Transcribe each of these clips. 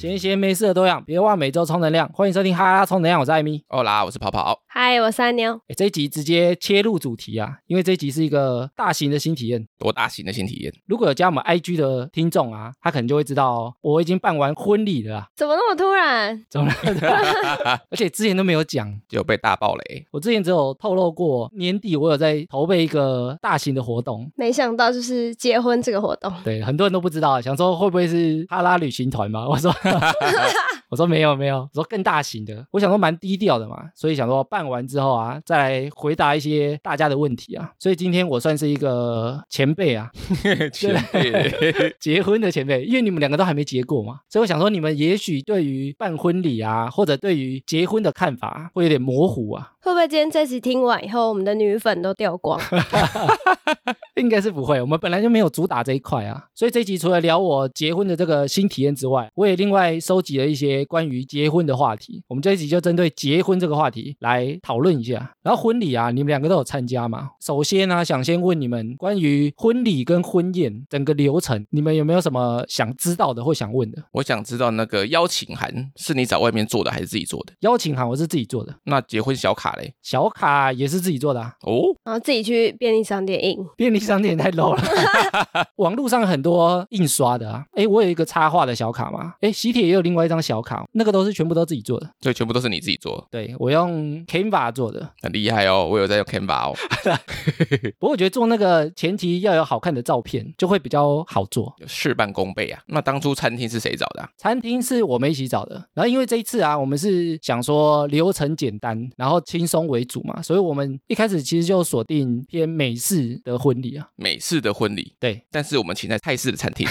闲闲没事的多样，别忘每周充能量。欢迎收听哈拉充能量，我是艾米。哦啦，我是跑跑。嗨，我是阿妞。哎这一集直接切入主题啊，因为这一集是一个大型的新体验。多大型的新体验？如果有加我们 IG 的听众啊，他可能就会知道、哦，我已经办完婚礼了啊，怎么那么突然？怎么了？而且之前都没有讲，就被大爆雷。我之前只有透露过年底我有在筹备一个大型的活动。没想到就是结婚这个活动，对，很多人都不知道，想说会不会是哈拉旅行团嘛？我说，我说没有没有，我说更大型的，我想说蛮低调的嘛，所以想说办完之后啊，再来回答一些大家的问题啊。所以今天我算是一个前辈啊，前辈，结婚的前辈，因为你们两个都还没结过嘛，所以我想说你们也许对于办婚礼啊，或者对于结婚的看法会有点模糊啊。会不会今天这集听完以后，我们的女粉都掉光？应该是不会，我们本来就没有主打这一块啊，所以这一集除了聊我结婚的这个新体验之外，我也另外收集了一些关于结婚的话题。我们这一集就针对结婚这个话题来讨论一下。然后婚礼啊，你们两个都有参加吗？首先呢、想先问你们关于婚礼跟婚宴整个流程，你们有没有什么想知道的或想问的？我想知道那个邀请函是你找外面做的还是自己做的？邀请函我是自己做的，那结婚小卡嘞？小卡也是自己做的啊。哦，然后自己去便利商店印。便利商店也太 low 了，网络上很多印刷的啊，哎，我有一个插画的小卡嘛，哎，喜帖也有另外一张小卡，那个都是全部都自己做的，所以全部都是你自己做，对我用 Canva 做的，很厉害哦。我有在用 Canva 哦。不过我觉得做那个前提要有好看的照片，就会比较好做。事半功倍啊！那当初餐厅是谁找的、啊？餐厅是我们一起找的，然后因为这一次啊，我们是想说流程简单，然后轻松为主嘛，所以我们一开始其实就锁定偏美式的婚礼啊，美式的婚礼，对，但是我们请在泰式的餐厅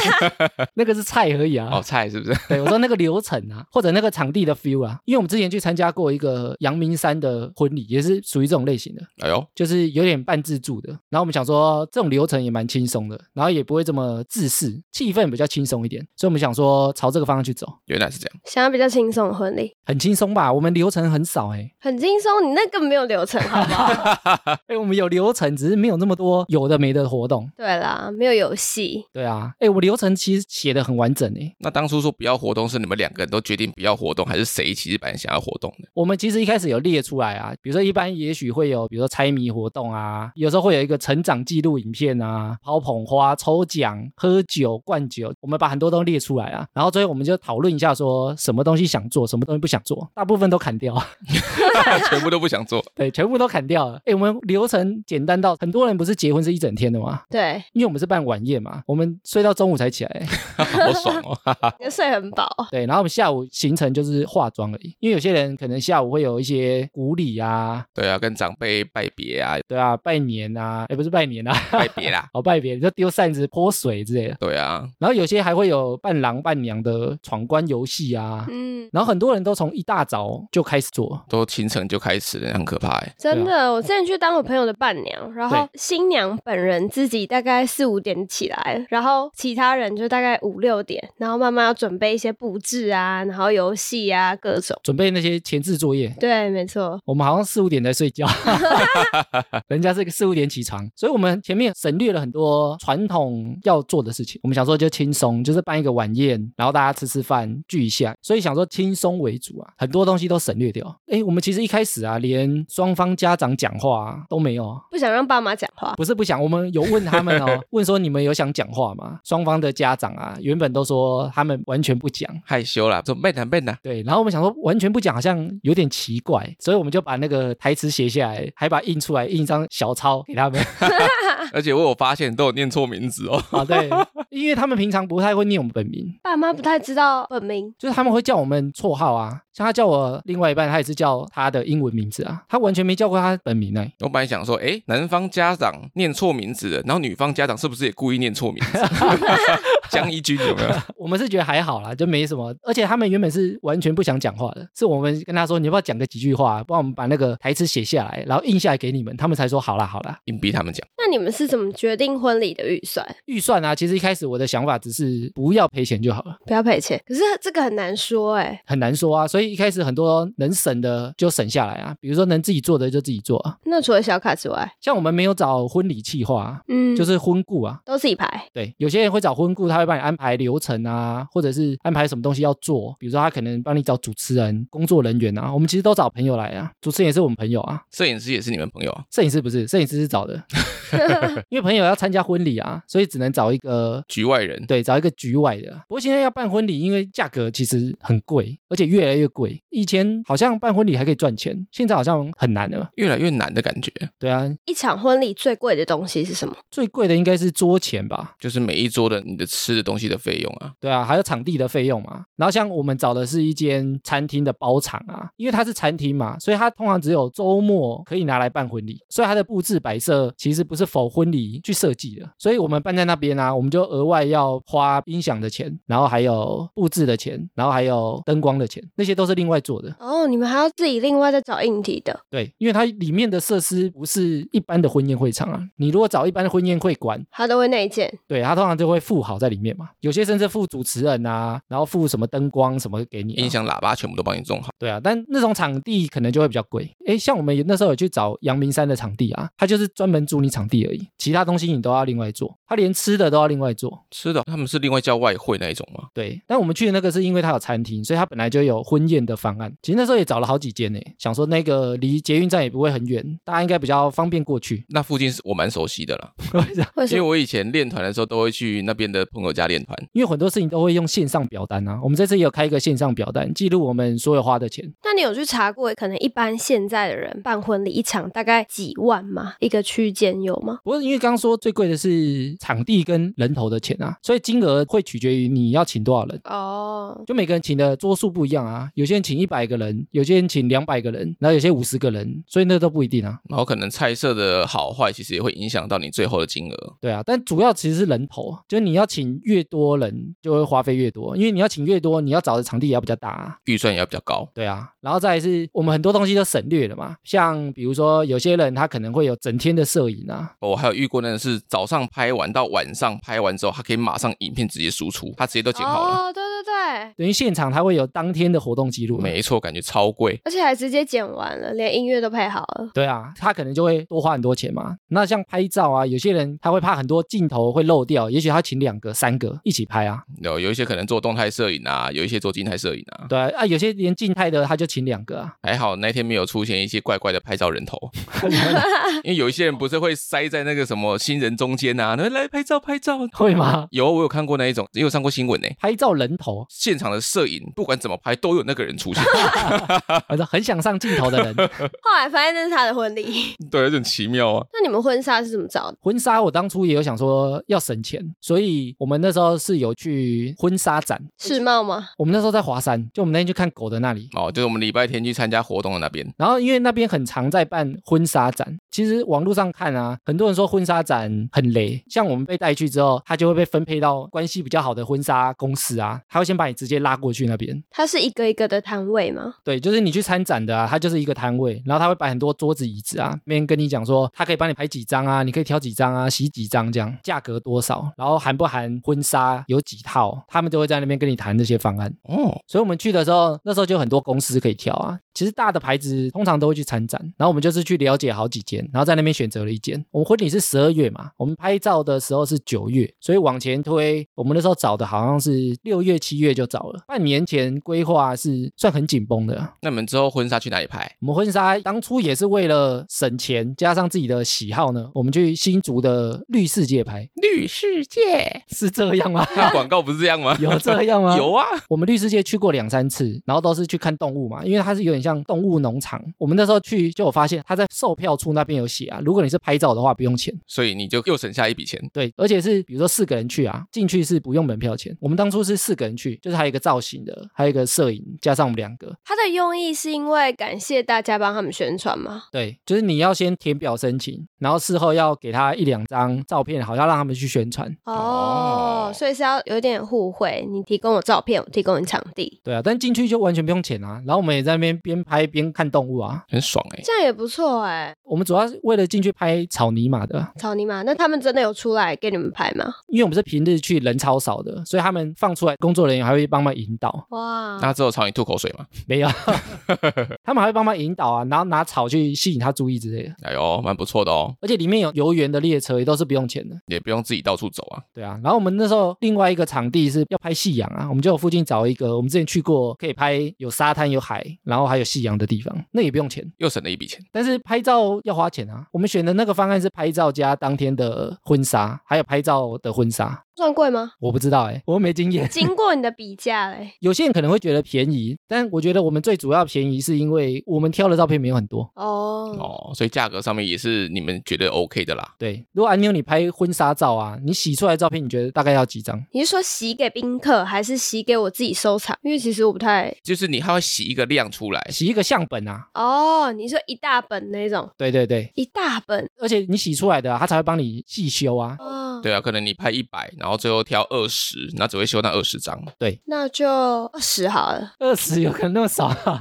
那个是菜而已啊，哦，菜是不是？对，我说那个流程啊，或者那个场地的 feel 啊，因为我们之前去参加过一个阳明山的婚礼，也是属于这种类型的，哎呦，就是有点半自助的。然后我们想说，这种流程也蛮轻松的，然后也不会这么自私，气氛比较轻松一点，所以我们想说朝这个方向去走，原来是这样。想要比较轻松的婚礼，很轻松吧？我们流程很少哎、很轻松。你那个没有流程，好不好？哎、我们有流程，只是没有那么多有的没的活动。对啦，没有游戏。对啊，哎、我流程其实写的很完整哎、那当初说不要活动，是你们两个人都决定不要活动，还是谁其实本来想要活动的？我们其实一开始有列出来啊，比如说一般也许会有，比如说猜谜活动啊，有时候会有一个成长记录影片啊，抛捧花、抽奖、喝酒、灌酒，我们把很多都列出来啊，然后最后我们就讨论一下说什么东西想做，什么东西不想做，大部分都砍掉，全部都不想做，对，全部都砍掉了。哎，我们流程简单到很多人不是结婚是一整天的吗？对，因为我们是办晚宴嘛，我们睡到中午才起来。好爽哦！你的睡很饱。对，然后我们下午行程就是化妆而已，因为有些人可能下午会有一些古礼啊，对啊，跟长辈拜别啊，对啊，拜年啊，也不是拜年啊，拜别啦。哦，拜别就丢扇子、泼水之类的。对啊，然后有些还会有伴郎伴娘的闯关游戏啊。嗯，然后很多人都从一大早就开始做，都清晨就开始了，很可怕哎。真的，我之前去当我朋友的伴娘，然后新娘本人自己大概四五点起来，然后其他人就大概五六点，然后慢慢要准备一些布置啊，然后游戏啊各种。准备那些前置作业。对，没错。我们好像四五点才睡觉，人家是个四五点起床，所以我们前面省略了很多传统要做的事情。我们想说就轻松，就是办一个晚宴，然后大家吃吃饭聚一下，所以想说轻松为主啊，很多东西都省略掉。哎，我们其实一开始啊，连双方家长讲话、啊、都没有啊。不想让爸妈讲话，不是不想，我们有问他们哦，问说你们有想讲话吗？双方的家长啊，原本都说他们完全不讲，害羞啦，说笨呐笨呐，对，然后我们想说完全不讲好像有点奇怪，所以我们就把那个台词写下来，还把它印出来，印一张小抄给他们。而且我有发现都有念错名字哦。啊，对，因为他们平常不太会念我们本名，爸妈不太知道本名。就是他们会叫我们绰号啊，像他叫我另外一半，他也是叫他的英文名字啊，他完全没叫过他本名哎、我本来想说，哎，男方家长念错名字了，然后女方家长是不是也故意念错名字？江一军有没有？我们是觉得还好啦，就没什么，而且他们原本是完全不想讲话的，是我们跟他说你要不要讲个几句话，帮我们把那个台词写下来，然后印下来给你们，他们才说好啦好啦。硬逼他们讲。那你们是怎么决定婚礼的预算？预算啊，其实一开始我的想法只是不要赔钱就好了，不要赔钱，可是这个很难说哎、很难说啊，所所以一开始很多能省的就省下来啊，比如说能自己做的就自己做啊。那除了小卡之外，像我们没有找婚礼企划啊，嗯，就是婚顾啊。都自己排。对，有些人会找婚顾，他会帮你安排流程啊，或者是安排什么东西要做，比如说他可能帮你找主持人、工作人员啊。我们其实都找朋友来啊，主持人也是我们朋友啊，摄影师也是你们朋友啊，摄影师不是，摄影师是找的，因为朋友要参加婚礼啊，所以只能找一个。局外人。对，找一个局外的。不过现在要办婚礼，因为价格其实很贵，而且越来越贵。以前好像办婚礼还可以赚钱，现在好像很难了。越来越难的感觉，对啊，一场婚礼最贵的东西是什么？最贵的应该是桌钱吧？就是每一桌的你的吃的东西的费用啊，对啊，还有场地的费用嘛。然后像我们找的是一间餐厅的包场啊，因为它是餐厅嘛，所以它通常只有周末可以拿来办婚礼，所以它的布置摆设其实不是否婚礼去设计的。所以我们办在那边啊，我们就额外要花音响的钱，然后还有布置的钱，然后还有灯光的钱，那些都是另外做的。哦，你们还要自己另外再找硬体的。对，因为它里面的设施不是一般的婚宴会场啊，你如果找一般的婚宴会馆，他都会内建。对，它通常就会附好在里面嘛，有些甚至附主持人啊，然后附什么灯光什么给你、啊。音响、喇叭全部都帮你种好。对啊，但那种场地可能就会比较贵。诶，像我们也那时候有去找阳明山的场地啊，他就是专门租你场地而已，其他东西你都要另外做，他连吃的都要另外做。吃的他们是另外叫外汇那一种吗？对，但我们去的那个是因为他有餐厅，所以他本来就有婚宴的方案。其实那时候也找了好几间呢，想说那个离捷运站也不会很远，大家应该比较方便过去。那附近是我蛮熟悉的啦，为什么？因为我以前练团的时候都会去那边的朋友家练团。因为很多事情都会用线上表单啊，我们这次也有开一个线上表单，记录我们所有花的钱。那你有去查过？可能一般现在的人办婚礼一场大概几万吗？一个区间有吗？不过因为刚刚说最贵的是场地跟人头的钱啊，所以金额会取决于你要请多少人。哦，就每个人请的桌数不一样啊，有些人请一百个人，有些人请两百个人，然后有些五十个人，所以那都不一定啊。然后可能菜色的好坏，其实也会影响到你最后的金额。对啊，但主要其实是人头，就是你要请越多人，就会花费越多，因为你要请越多，你要找的场地也要比较大啊。预算也要比较高。对啊，然后再来是我们很多东西都省略了嘛，像比如说有些人他可能会有整天的摄影啊，我还有遇过那个是早上拍完到晚上拍完之后，他可以马上影片直接输出，他直接都剪好了。哦，对对对，等于现场他会有当天的活动记录。没错，感觉超贵。而且还直接剪完了，连音乐都配好了。对啊，他可能就会多花很多钱嘛。那像拍照啊，有些人他会怕很多镜头会漏掉，也许他请两个、三个一起拍啊。有有一些可能做动态摄影啊，有一些做静态摄影啊。对啊，啊有些连静态的他就请两个啊。还好那天没有出现一些怪怪的拍照人头，因为有一些人不是会塞在那个什么新人中间啊，来来拍照拍照。会吗？有，我有看过那一种，也有上过新闻呢。拍照人头，现场的摄影不管怎么拍都有那个人出现，反正很想上镜头的人。后来发现那是他的婚礼。对，有点奇妙啊。那你们婚纱是怎么找的？婚纱我当初也有想说要省钱，所以我们那时候是有去婚纱展。世贸吗？我们那时候在华山，就我们那天去看狗的那里。哦，就是我们礼拜天去参加活动的那边。然后因为那边很常在办婚纱展，其实网络上看啊，很多人说婚纱展很雷。像我们被带去之后，他就会被分配到关系比较好的婚纱公司啊，他会先把你直接拉过去那边。它是一个一个的摊位吗？对，就是你去参展的啊，它就是一个摊位，然后他会摆很多桌子椅子啊，那边跟你讲说，他可以帮你拍几张啊，你可以挑几张啊，洗几张这样，价格多少，然后含不含婚纱，有几套，他们就会在那边跟你谈这些方案。哦，所以我们去的时候，那时候就有很多公司可以挑啊。其实大的牌子通常都会去参展，然后我们就是去了解好几间，然后在那边选择了一间。我们婚礼是十二月嘛，我们拍照的时候是九月，所以往前推，我们那时候找的好像是六月、七月就找了。半年前规划是算很紧绷的。那你们之后婚纱去哪里拍？我们婚纱当初也是为了省钱，加上自己的喜好呢，我们去新竹的绿世界拍，绿世界，是这样吗？那广告不是这样吗？有这样吗？有啊，我们绿世界去过两三次，然后都是去看动物嘛，因为它是有点像动物农场。我们那时候去就有发现，它在售票处那边有写啊，如果你是拍照的话不用钱，所以你就又省下一笔钱。对，而且是比如说四个人去啊，进去是不用门票钱。我们当初是四个人去，就是还有一个造型的，还有一个摄影，加上我们两个。他的用意是因为感谢大家帮他们宣传吗？对，就是你要先填表申请，然后事后要给他一两张照片，好像让他们去宣传。哦，所以是要有点互惠，你提供我照片，我提供你场地，对啊，但进去就完全不用钱啊。然后我们也在那边边拍边看动物啊。很爽哎、这样也不错哎。我们主要是为了进去拍草泥马的，草泥马，那他们真的有出来给你们拍吗？因为我们是平日去，人超少的，所以他们放出来，工作人人员还会帮忙引导，哇，那之后朝你吐口水吗？没有，他们还会帮忙引导啊，然后拿草去吸引他注意之类的。哎呦，蛮不错的哦，而且里面有游园的列车，也都是不用钱的。也不用自己到处走啊。对啊，然后我们那时候另外一个场地是要拍夕阳啊，我们就有附近找一个我们之前去过可以拍有沙滩有海，然后还有夕阳的地方，那也不用钱，又省了一笔钱。但是拍照要花钱啊。我们选的那个方案是拍照加当天的婚纱，还有拍照的婚纱，算贵吗？我不知道哎、我又没经验。经过你的比价 嘞，有些人可能会觉得便宜，但我觉得我们最主要便宜是因为我们挑的照片没有很多。哦，哦，所以价格上面也是你们觉得 OK 的啦。对，如果安妞你拍婚纱照啊，你洗出来的照片，你觉得大概要几张？你是说洗给宾客，还是洗给我自己收藏？因为其实我不太就是你还会洗一个量出来，洗一个相本啊，哦，你说一大本那种，对对对，一大本而且你洗出来的、啊，他才会帮你细修啊。哦，对啊，可能你拍一百，然后最后挑二十，那只会修那二十张，对那就二十好了。二十有可能那么少、啊，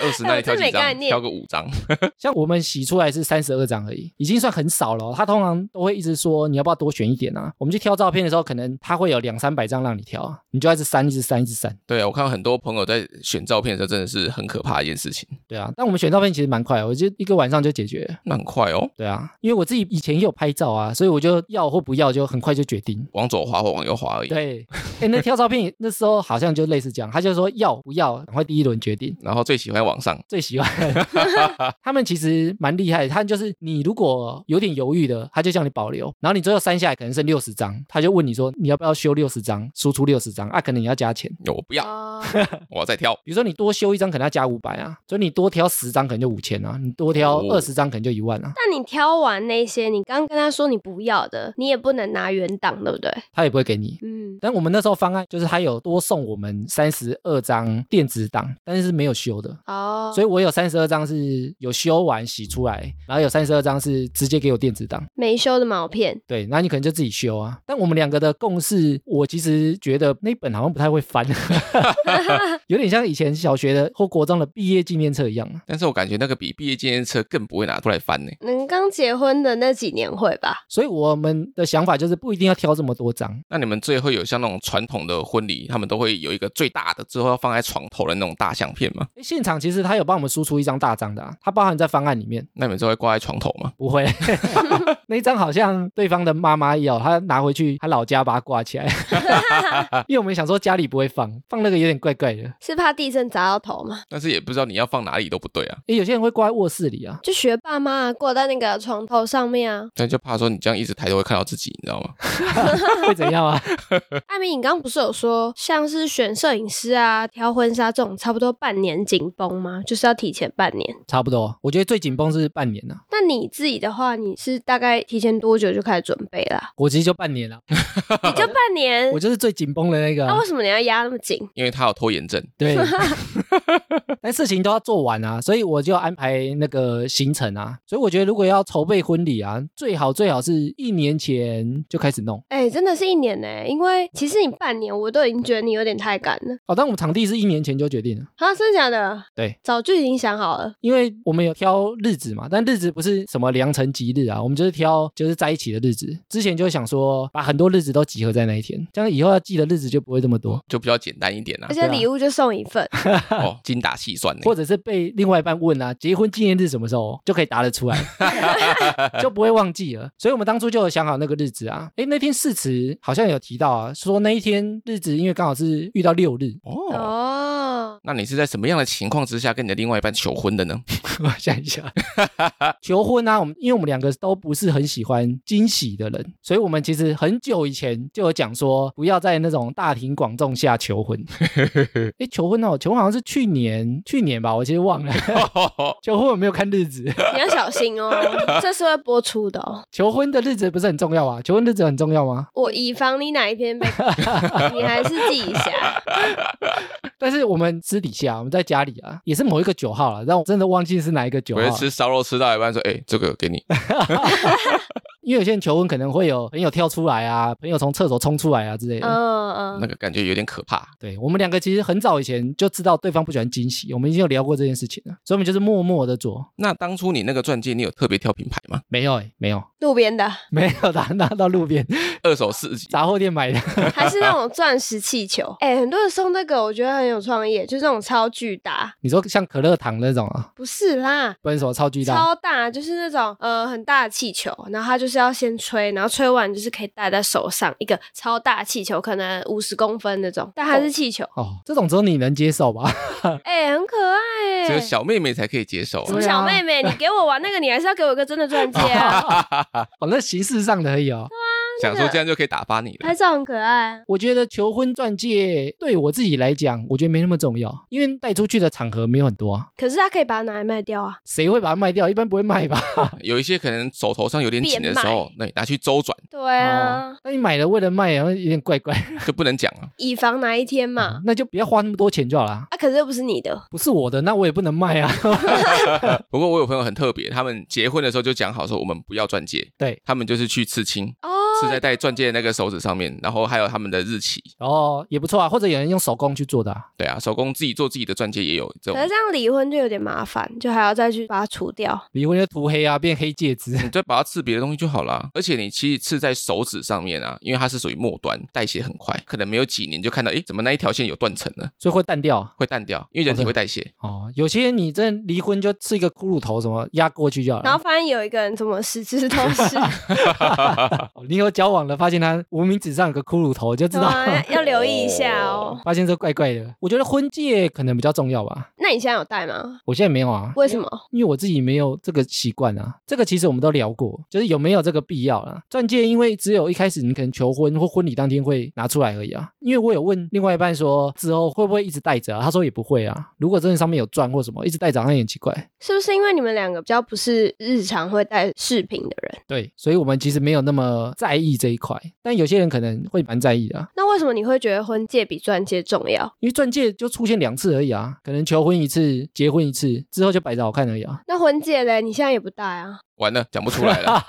二十那你挑几张？挑个五张。像我们洗出来是三十二张而已，已经算很少了哦。他通常都会一直说你要不要多选一点啊？我们去挑照片的时候，可能他会有两三百张让你挑啊，你就一直删，一直删，一直删。对啊，我看到很多朋友在选照片的时候，真的是很可怕的一件事情。对啊，但我们选照片其实蛮快的，我就一个晚上就解决了。那很快哦，对啊，因为我自己以前也有拍照啊，所以我就要或不要就很快就决定。往左滑或往右滑而已。对，哎，那挑照片 那时候好像就类似这样，他就说要不要，赶快第一轮决定。然后最喜欢往上，最喜欢。他们其实蛮厉害的，他就是你如果有点犹豫的，他就叫你保留，然后你最后删下来可能剩六十张，他就问你说你要不要修六十张，输出六十张？啊，可能你要加钱。我不要，哦，我要再挑。比如说你多修一张可能要加五百啊，所以你多挑十张可能就五千啊，你多挑哦。二十张可能就一万啊，但你挑完那些，你刚跟他说你不要的，你也不能拿原档，对不对？他也不会给你。嗯，但我们那时候方案就是他有多送我们三十二张电子档，但是是没有修的，哦，所以我有三十二张是有修完洗出来，然后有三十二张是直接给我电子档。没修的毛片，对，那你可能就自己修啊。但我们两个的共识，我其实觉得那本好像不太会翻，有点像以前小学的或国中的毕业纪念册一样啊。但是我感觉那个比毕业纪念册更不会拿出来翻呢。能刚结婚的那几年会吧？所以我们的想法就是不一定要挑这么多张，那你们最后有像那种传统的婚礼，他们都会有一个最大的，最后要放在床头的那种大相片吗？诶现场其实他有帮我们输出一张大张的啊，它包含在方案里面。那你们就会挂在床头吗？不会，那一张好像对方的妈妈要，他拿回去他老家把它挂起来，因为我们想说家里不会放，放那个有点怪怪的。是怕地震砸到头吗？但是也不知道你要放哪里都不对啊。诶，有些人会挂在卧室里啊，就学爸妈挂在那个床头上面啊。但就怕说你这样一直抬头会看到自己，你知道吗？会怎样啊？艾米，你刚刚不是有说，像是选摄影师啊、挑婚纱这种，差不多半年紧绷吗？就是要提前半年。差不多，我觉得最紧绷是半年啊，那你自己的话，你是大概提前多久就开始准备了？我其实就半年了，你就半年 我，就是最紧绷的那个啊、那为什么你要压那么紧？因为他有拖延症。对，但事情都要做完啊，所以我就安排那个行程啊。所以我觉得如果要筹备婚礼啊，最好最好是一年前就开始弄。哎、真的是一年呢、因为其实你半年，我都已经觉得你有点太赶了。哦，但我们场地是一年前就决定了，啊，真的假的？对，早就已经想好了。因为我们有挑日子嘛，但日子不是什么良辰吉日啊，我们就是挑就是在一起的日子。之前就想说把很多日子都集合在那一天，这样以后要记的日子就不会这么多。就比较简单一点啦而。且礼物就送一份，哦，精打细算的。或者是被另外一半问啊，结婚纪念日什么时候就可以答得出来，就不会忘记了。所以我们当初就有想好那个日子啊。哎，那天誓词好像有提到啊，说那一天日子因为刚好是遇到六日，哦，哦，那你是在什么样的情况之下跟你的另外一半求婚的呢？我想一下，求婚啊，我们因为我们两个都不是很喜欢惊喜的人，所以我们其实很久以前就有讲说，不要在那种大庭广众下求婚。诶，求婚哦，求婚好像是去年去年吧，我其实忘了。求婚我没有看日子，你要小心哦，这是会播出的哦。求婚的日子不是很重要啊？求婚日子很重要吗？我以防你哪一天被，你还是记一下。但是我们私底下，我们在家里啊，也是某一个九号了，让我真的忘记是哪一个九号了。我会吃烧肉吃到一半说，哎，这个给你。因为有些人求婚可能会有朋友跳出来啊，朋友从厕所冲出来啊之类的。嗯嗯，那个感觉有点可怕。对我们两个其实很早以前就知道对方不喜欢惊喜，我们已经有聊过这件事情了，所以我们就是默默的做。那当初你那个钻戒，你有特别挑品牌吗？没有哎、没有，路边的，没有拿拿到路边，二手市集。杂货店买的，还是那种钻石气球？哎、很多人送那个，我觉得很有创意，就是那种超巨大，你说像可乐糖那种啊，不是啦。不然什么超巨大？超大，就是那种呃很大的气球，然后它就是要先吹，然后吹完就是可以戴在手上，一个超大气球，可能五十公分那种，但还是气球，哦，这种只有你能接受吧？哎、很可爱哎、只有小妹妹才可以接受什么小妹妹，你给我玩那个，你还是要给我一个真的钻戒啊！哦，那形式上的而已哦。想说这样就可以打发你了。拍照很可爱，我觉得求婚钻戒对我自己来讲，我觉得没那么重要，因为带出去的场合没有很多啊，可是他可以把它拿来卖掉啊。谁会把它卖掉？一般不会卖吧？有一些可能手头上有点紧的时候，那你拿去周转对啊，哦，那你买了为了卖，然后有点怪怪，就不能讲啊。以防哪一天嘛。那就不要花那么多钱就好了。啊，可是又不是你的，不是我的，那我也不能卖啊。不过我有朋友很特别，他们结婚的时候就讲好说我们不要钻戒，对，他们就是去刺青，哦，刺在戴钻戒的那个手指上面，然后还有他们的日期。哦，也不错啊，或者有人用手工去做的、啊。对啊，手工自己做自己的钻戒也有这种可是。这样离婚就有点麻烦，就还要再去把它除掉。离婚就涂黑啊，变黑戒指。你再把它刺别的东西就好了。而且你其实刺在手指上面啊，因为它是属于末端，代谢很快，可能没有几年就看到，哎，怎么那一条线有断层了，所以会淡掉。会淡掉，因为人体会代谢。哦，有些你真的离婚就刺一个骷髅头什么压过去就好了。然后发现有一个人怎么十只都是，哦你有交往了，发现他无名指上有个骷髅头，就知道。要 要留意一下哦。发现这怪怪的。我觉得婚戒可能比较重要吧。那你现在有戴吗？我现在没有啊，为什么？因为我自己没有这个习惯啊。这个其实我们都聊过，就是有没有这个必要啦。钻戒因为只有一开始你可能求婚或婚礼当天会拿出来而已啊。因为我有问另外一半说之后会不会一直戴着啊，他说也不会啊。如果真的上面有钻或什么，一直戴着好像有点奇怪。是不是因为你们两个比较不是日常会戴饰品的人？对，所以我们其实没有那么在意这一块，但有些人可能会蛮在意的、啊，那为什么你会觉得婚戒比钻戒重要？因为钻戒就出现两次而已啊，可能求婚一次，结婚一次之后就摆着好看而已啊。那婚戒嘞？你现在也不戴啊？完了，讲不出来了。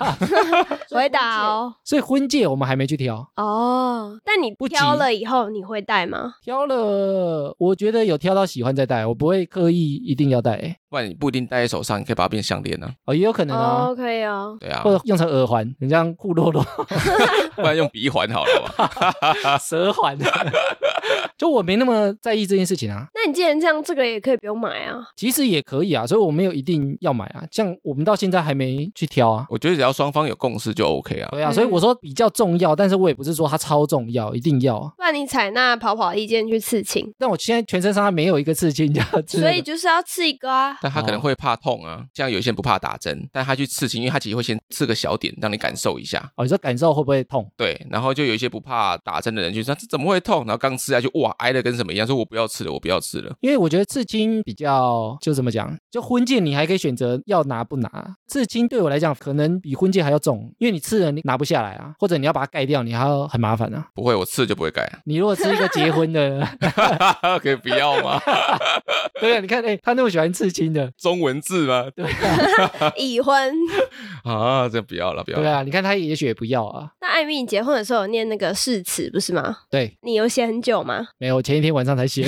回答哦。所以婚戒我们还没去挑，哦，但你不挑了以后你会戴吗？挑了，我觉得有挑到喜欢再戴，我不会刻意一定要戴、欸。不然你不一定戴在手上，你可以把它变项链呢、哦，也有可能啊，哦，可以哦。对啊或，者用成耳环，你像库洛洛不然用鼻环好了吧。蛇环。就我没那么在意这件事情啊，那你既然这样，这个也可以不用买啊。其实也可以啊，所以我没有一定要买啊。像我们到现在还没去挑啊。我觉得只要双方有共识就 OK 啊。对啊，嗯所以我说比较重要，但是我也不是说它超重要，一定要啊。不然你采纳跑跑意见去刺青，但我现在全身上下没有一个刺青，这样子。所以就是要刺一个啊。但他可能会怕痛啊，像有些人不怕打针，但他去刺青，因为他其实会先刺个小点，让你感受一下。哦，你说感受会不会痛？对，然后就有一些不怕打针的人就说这怎么会痛？然后刚吃下去，哇，挨的跟什么一样，说我不要吃了，我不要吃了。因为我觉得刺青比较就怎么讲，就婚戒你还可以选择要拿不拿，刺青对我来讲可能比婚戒还要重，因为你刺了你拿不下来啊，或者你要把它盖掉，你还要很麻烦啊。不会，我刺了就不会盖啊。你如果刺一个结婚的 可以不要吗？对啊，你看，哎、他那么喜欢刺青的，中文字吗？对已婚。啊，这不要了，不要了。对啊，你看他也许也不要啊。那艾米，你结婚的时候有念那个誓词不是吗？对，你有写很久吗？没有，我前一天晚上才写，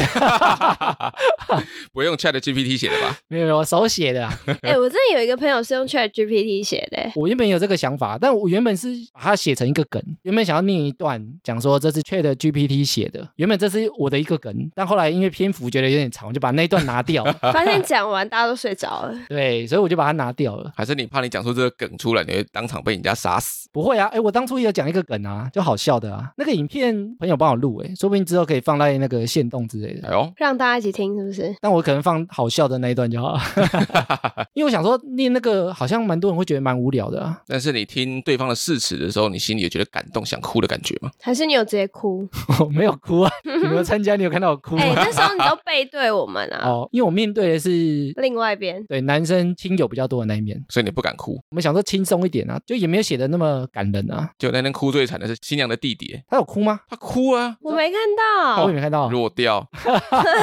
不用 Chat GPT 写的吧？没有，没有我手写的、啊。哎、我真的有一个朋友是用 Chat GPT 写的、欸，我原本有这个想法，但我原本是把它写成一个梗，原本想要念一段，讲说这是 Chat GPT 写的，原本这是我的一个梗，但后来因为篇幅觉得有点长，我就把那一段拿掉。发现讲完大家都睡着了。对，所以我就把它拿掉了。还是你怕你讲出这个梗出来，你会当场被人家杀死？不会啊，哎，我当初也有讲一个梗啊，就好笑的啊。那个影片朋友帮我录，哎，说不定之后可以放在那个线动之类的。哎呦，让大家一起听，是不是？但我可能放好笑的那一段就好，因为我想说念那个好像蛮多人会觉得蛮无聊的啊。但是你听对方的誓词的时候，你心里有觉得感动、想哭的感觉吗？还是你有直接哭？我 没有哭啊，你没有参加，你有看到我哭吗？哎、那时候你 都背对我们啊，哦，因为我面对的是另外一边。对男生亲友比较多的那一面，所以你不敢哭。我们想说轻松一点啊，就也没有写的那么感人啊。就那天哭最惨的是新娘的弟弟，他有哭吗？他哭啊，我没看到我也，没看到。弱掉。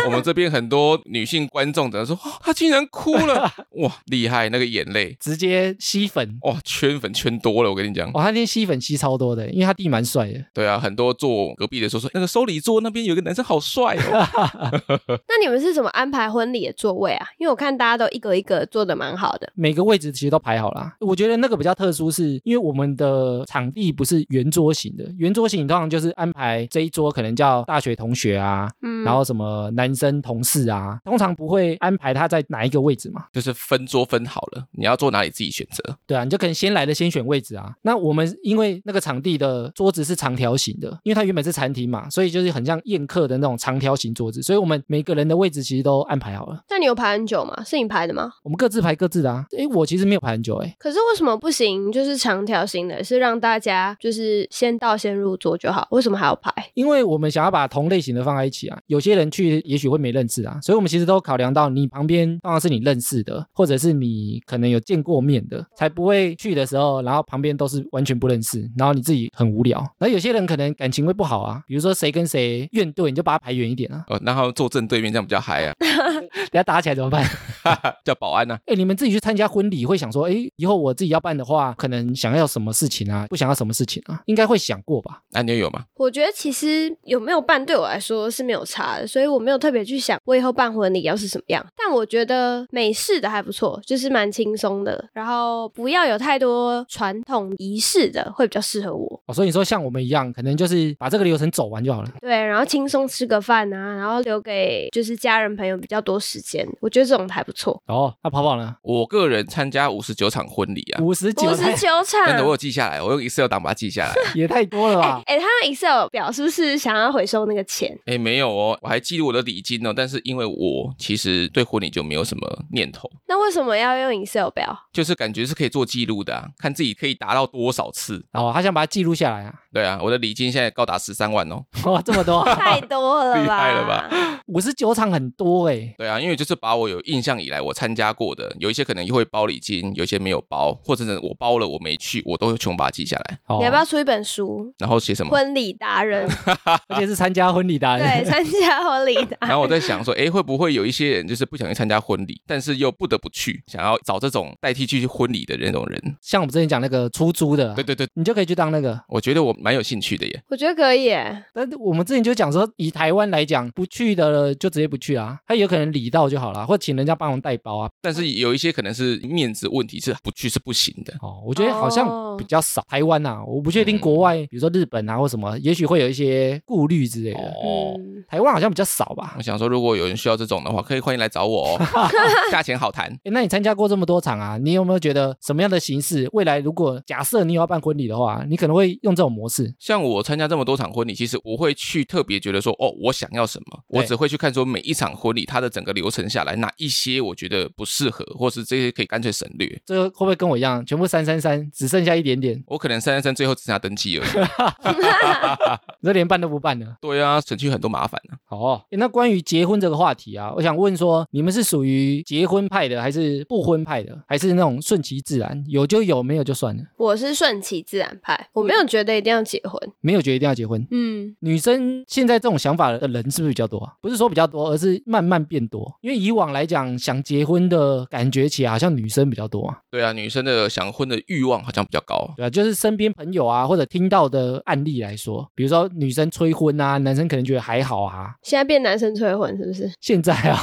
我们这边很多女性观众只能说，哦她竟然哭了，哇，厉害！那个眼泪，直接吸粉。哇，圈粉圈多了，我跟你讲。哦，他那天吸粉吸超多的，因为他弟蛮帅的。对啊，很多坐隔壁的说说，那个收礼桌那边有个男生好帅哦。那你们是怎么安排婚礼的座位啊？因为我看大家都一个一个坐的蛮好的。每个位置其实都排好啦。我觉得那个比较特殊是，因为我们的场地不是圆桌型的，圆桌型通常就是安排这一桌可能叫大学同学啊，嗯，然后什么男生同事啊，通常不会安排他在哪一个位置嘛。就是分桌分好了，你要坐哪里自己选择。对啊，你就可能先来的先选位置啊。那我们因为那个场地的桌子是长条形的，因为它原本是餐厅嘛，所以就是很像宴客的那种长条形桌子，所以我们每个人的位置其实都安排好了。那你有排很久吗？是你排的吗？我们各自排各自的啊。诶，我其实没有排很久诶。可是为什么不行？就是长条形的，是让大家就是先到先入座就好，为什么还要排？因为我们想要把同类型的放在一起啊，有些人去也许会没认识啊，所以我们其实都考量到你旁边当然是你认识的，或者是你可能有见过面的，才不会去的时候，然后旁边都是完全不认识，然后你自己很无聊。然后有些人可能感情会不好啊，比如说谁跟谁怨对，你就把他排远一点啊，哦，然后坐正对面这样比较嗨啊，等下打起来怎么办？叫保安呢、哎，你们自己去参加婚礼会想说，哎，以后我自己要办的话，可能想要什么事情啊，不想要什么事情啊，应该会想过吧？那、你有吗？我觉得其实有没有办对我来说是没有差的，所以我没有特别去想我以后办婚礼要是什么样。但我觉得美式的还不错，就是蛮轻松的，然后不要有太多传统仪式的，会比较适合我。哦，所以你说像我们一样，可能就是把这个流程走完就好了。对，然后轻松吃个饭啊，然后留给就是家人朋友比较多时间，我觉得这种还不错。哦，那跑跑呢？我个人参加五十九场婚礼啊，五十九五十九场，真的我有记下来，我用 Excel 档把它记下来。也太多了吧？哎、他用 Excel 表是不是想要回收那个钱？哎，没有哦，我还记录我的礼金哦，但是因为我其实对婚礼就没有什么念头，那为什么要用 Excel 表？就是感觉是可以做记录的啊，看自己可以达到多少次。哦，他想把它记录下来啊！对啊，我的礼金现在高达十三万哦。哇，这么多，太多了吧？厉害了吧？五十九场很多哎。对啊，因为就是把我有印象以来我参加过的，有一些可能会包礼金，有一些没有包，或者是我包了我没去，我都会全部把它记下来，哦你要不要出一本书？然后写什么。婚礼达人，而且是参加婚礼达人，对，参加婚礼达人。然后我在想说，哎，会不会有一些人就是不想去参加婚礼，但是又不得不去，想要找这种代替去婚礼的那种人？像我们之前讲那个出租的，对对对，你就可以去当那个。我觉得我蛮有兴趣的耶。我觉得可以耶，但是我们之前就讲说，以台湾来讲，不去的就直接不去啊，他有可能礼到就好了，或请人家帮忙带包啊。但是有一些可能是面子问题，是不去是不行的。哦，我觉得好像比较少。台湾啊，我不确定国外，比如说日本啊或什么，也许会有一些顾虑之类的。哦，嗯，台湾好像比较少吧我？想说，如果有人需要这种的话，可以欢迎来找我哦，价钱好谈。诶那你参加过这么多场啊，你有没有觉得什么样的形式，未来如果假设你有要办婚礼的话，你可能会用这种模式？像我参加这么多场婚礼，其实我会去特别觉得说，哦，我想要什么，我只会去看说每一场婚礼它的整个流程下来，哪一些我觉得不适合，或是这些可以干脆省略。这个会不会跟我一样，全部三三三，只剩下一点点？我可能三三三最后只剩下登记而已。你这连办都不办了？对啊，省去很多麻烦啊。哦，那关于结婚这个话题啊，我想问说，你们是属于结婚派的，还是不婚派的，还是那种顺其自然，有就有，没有就算了，我是顺其自然派，我没有觉得一定要结婚。没有觉得一定要结婚？嗯，女生现在这种想法的人是不是比较多啊？不是说比较多，而是慢慢变多。因为以往来讲，想结婚的感觉起来好像女生比较多啊，对啊，女生的想婚的欲望好像比较高。对啊、就是身边朋友啊，或者听到的案例来说，比如说女生催婚啊，男生可能觉得还好啊。现在变男生催婚是不是？现在啊，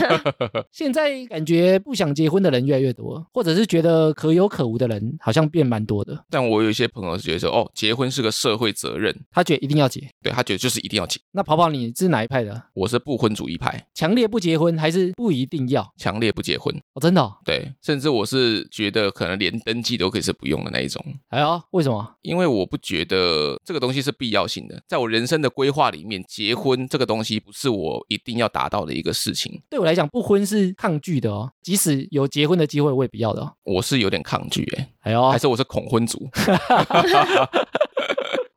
现在感觉不想结婚的人越来越多，或者是觉得可有可无的人好像变蛮多的。但我有一些朋友是觉得说，哦，结婚是个社会责任，他觉得一定要结。对他觉得就是一定要结。那跑跑你是哪一派的？我是不婚主义派，强烈不结婚还是不一定要？强烈不结婚。哦，真的、哦？对，甚至我是觉得可能连登记都可以是不用的那一种，哎呀，为什么？因为我不觉得这个东西是必要性的，在我人生的规划里面，结婚这个东西不是我一定要达到的一个事情，对我来讲，不婚是抗拒的哦。即使有结婚的机会，我也不要的、哦。我是有点抗拒哎、哎呦，还是我是恐婚族？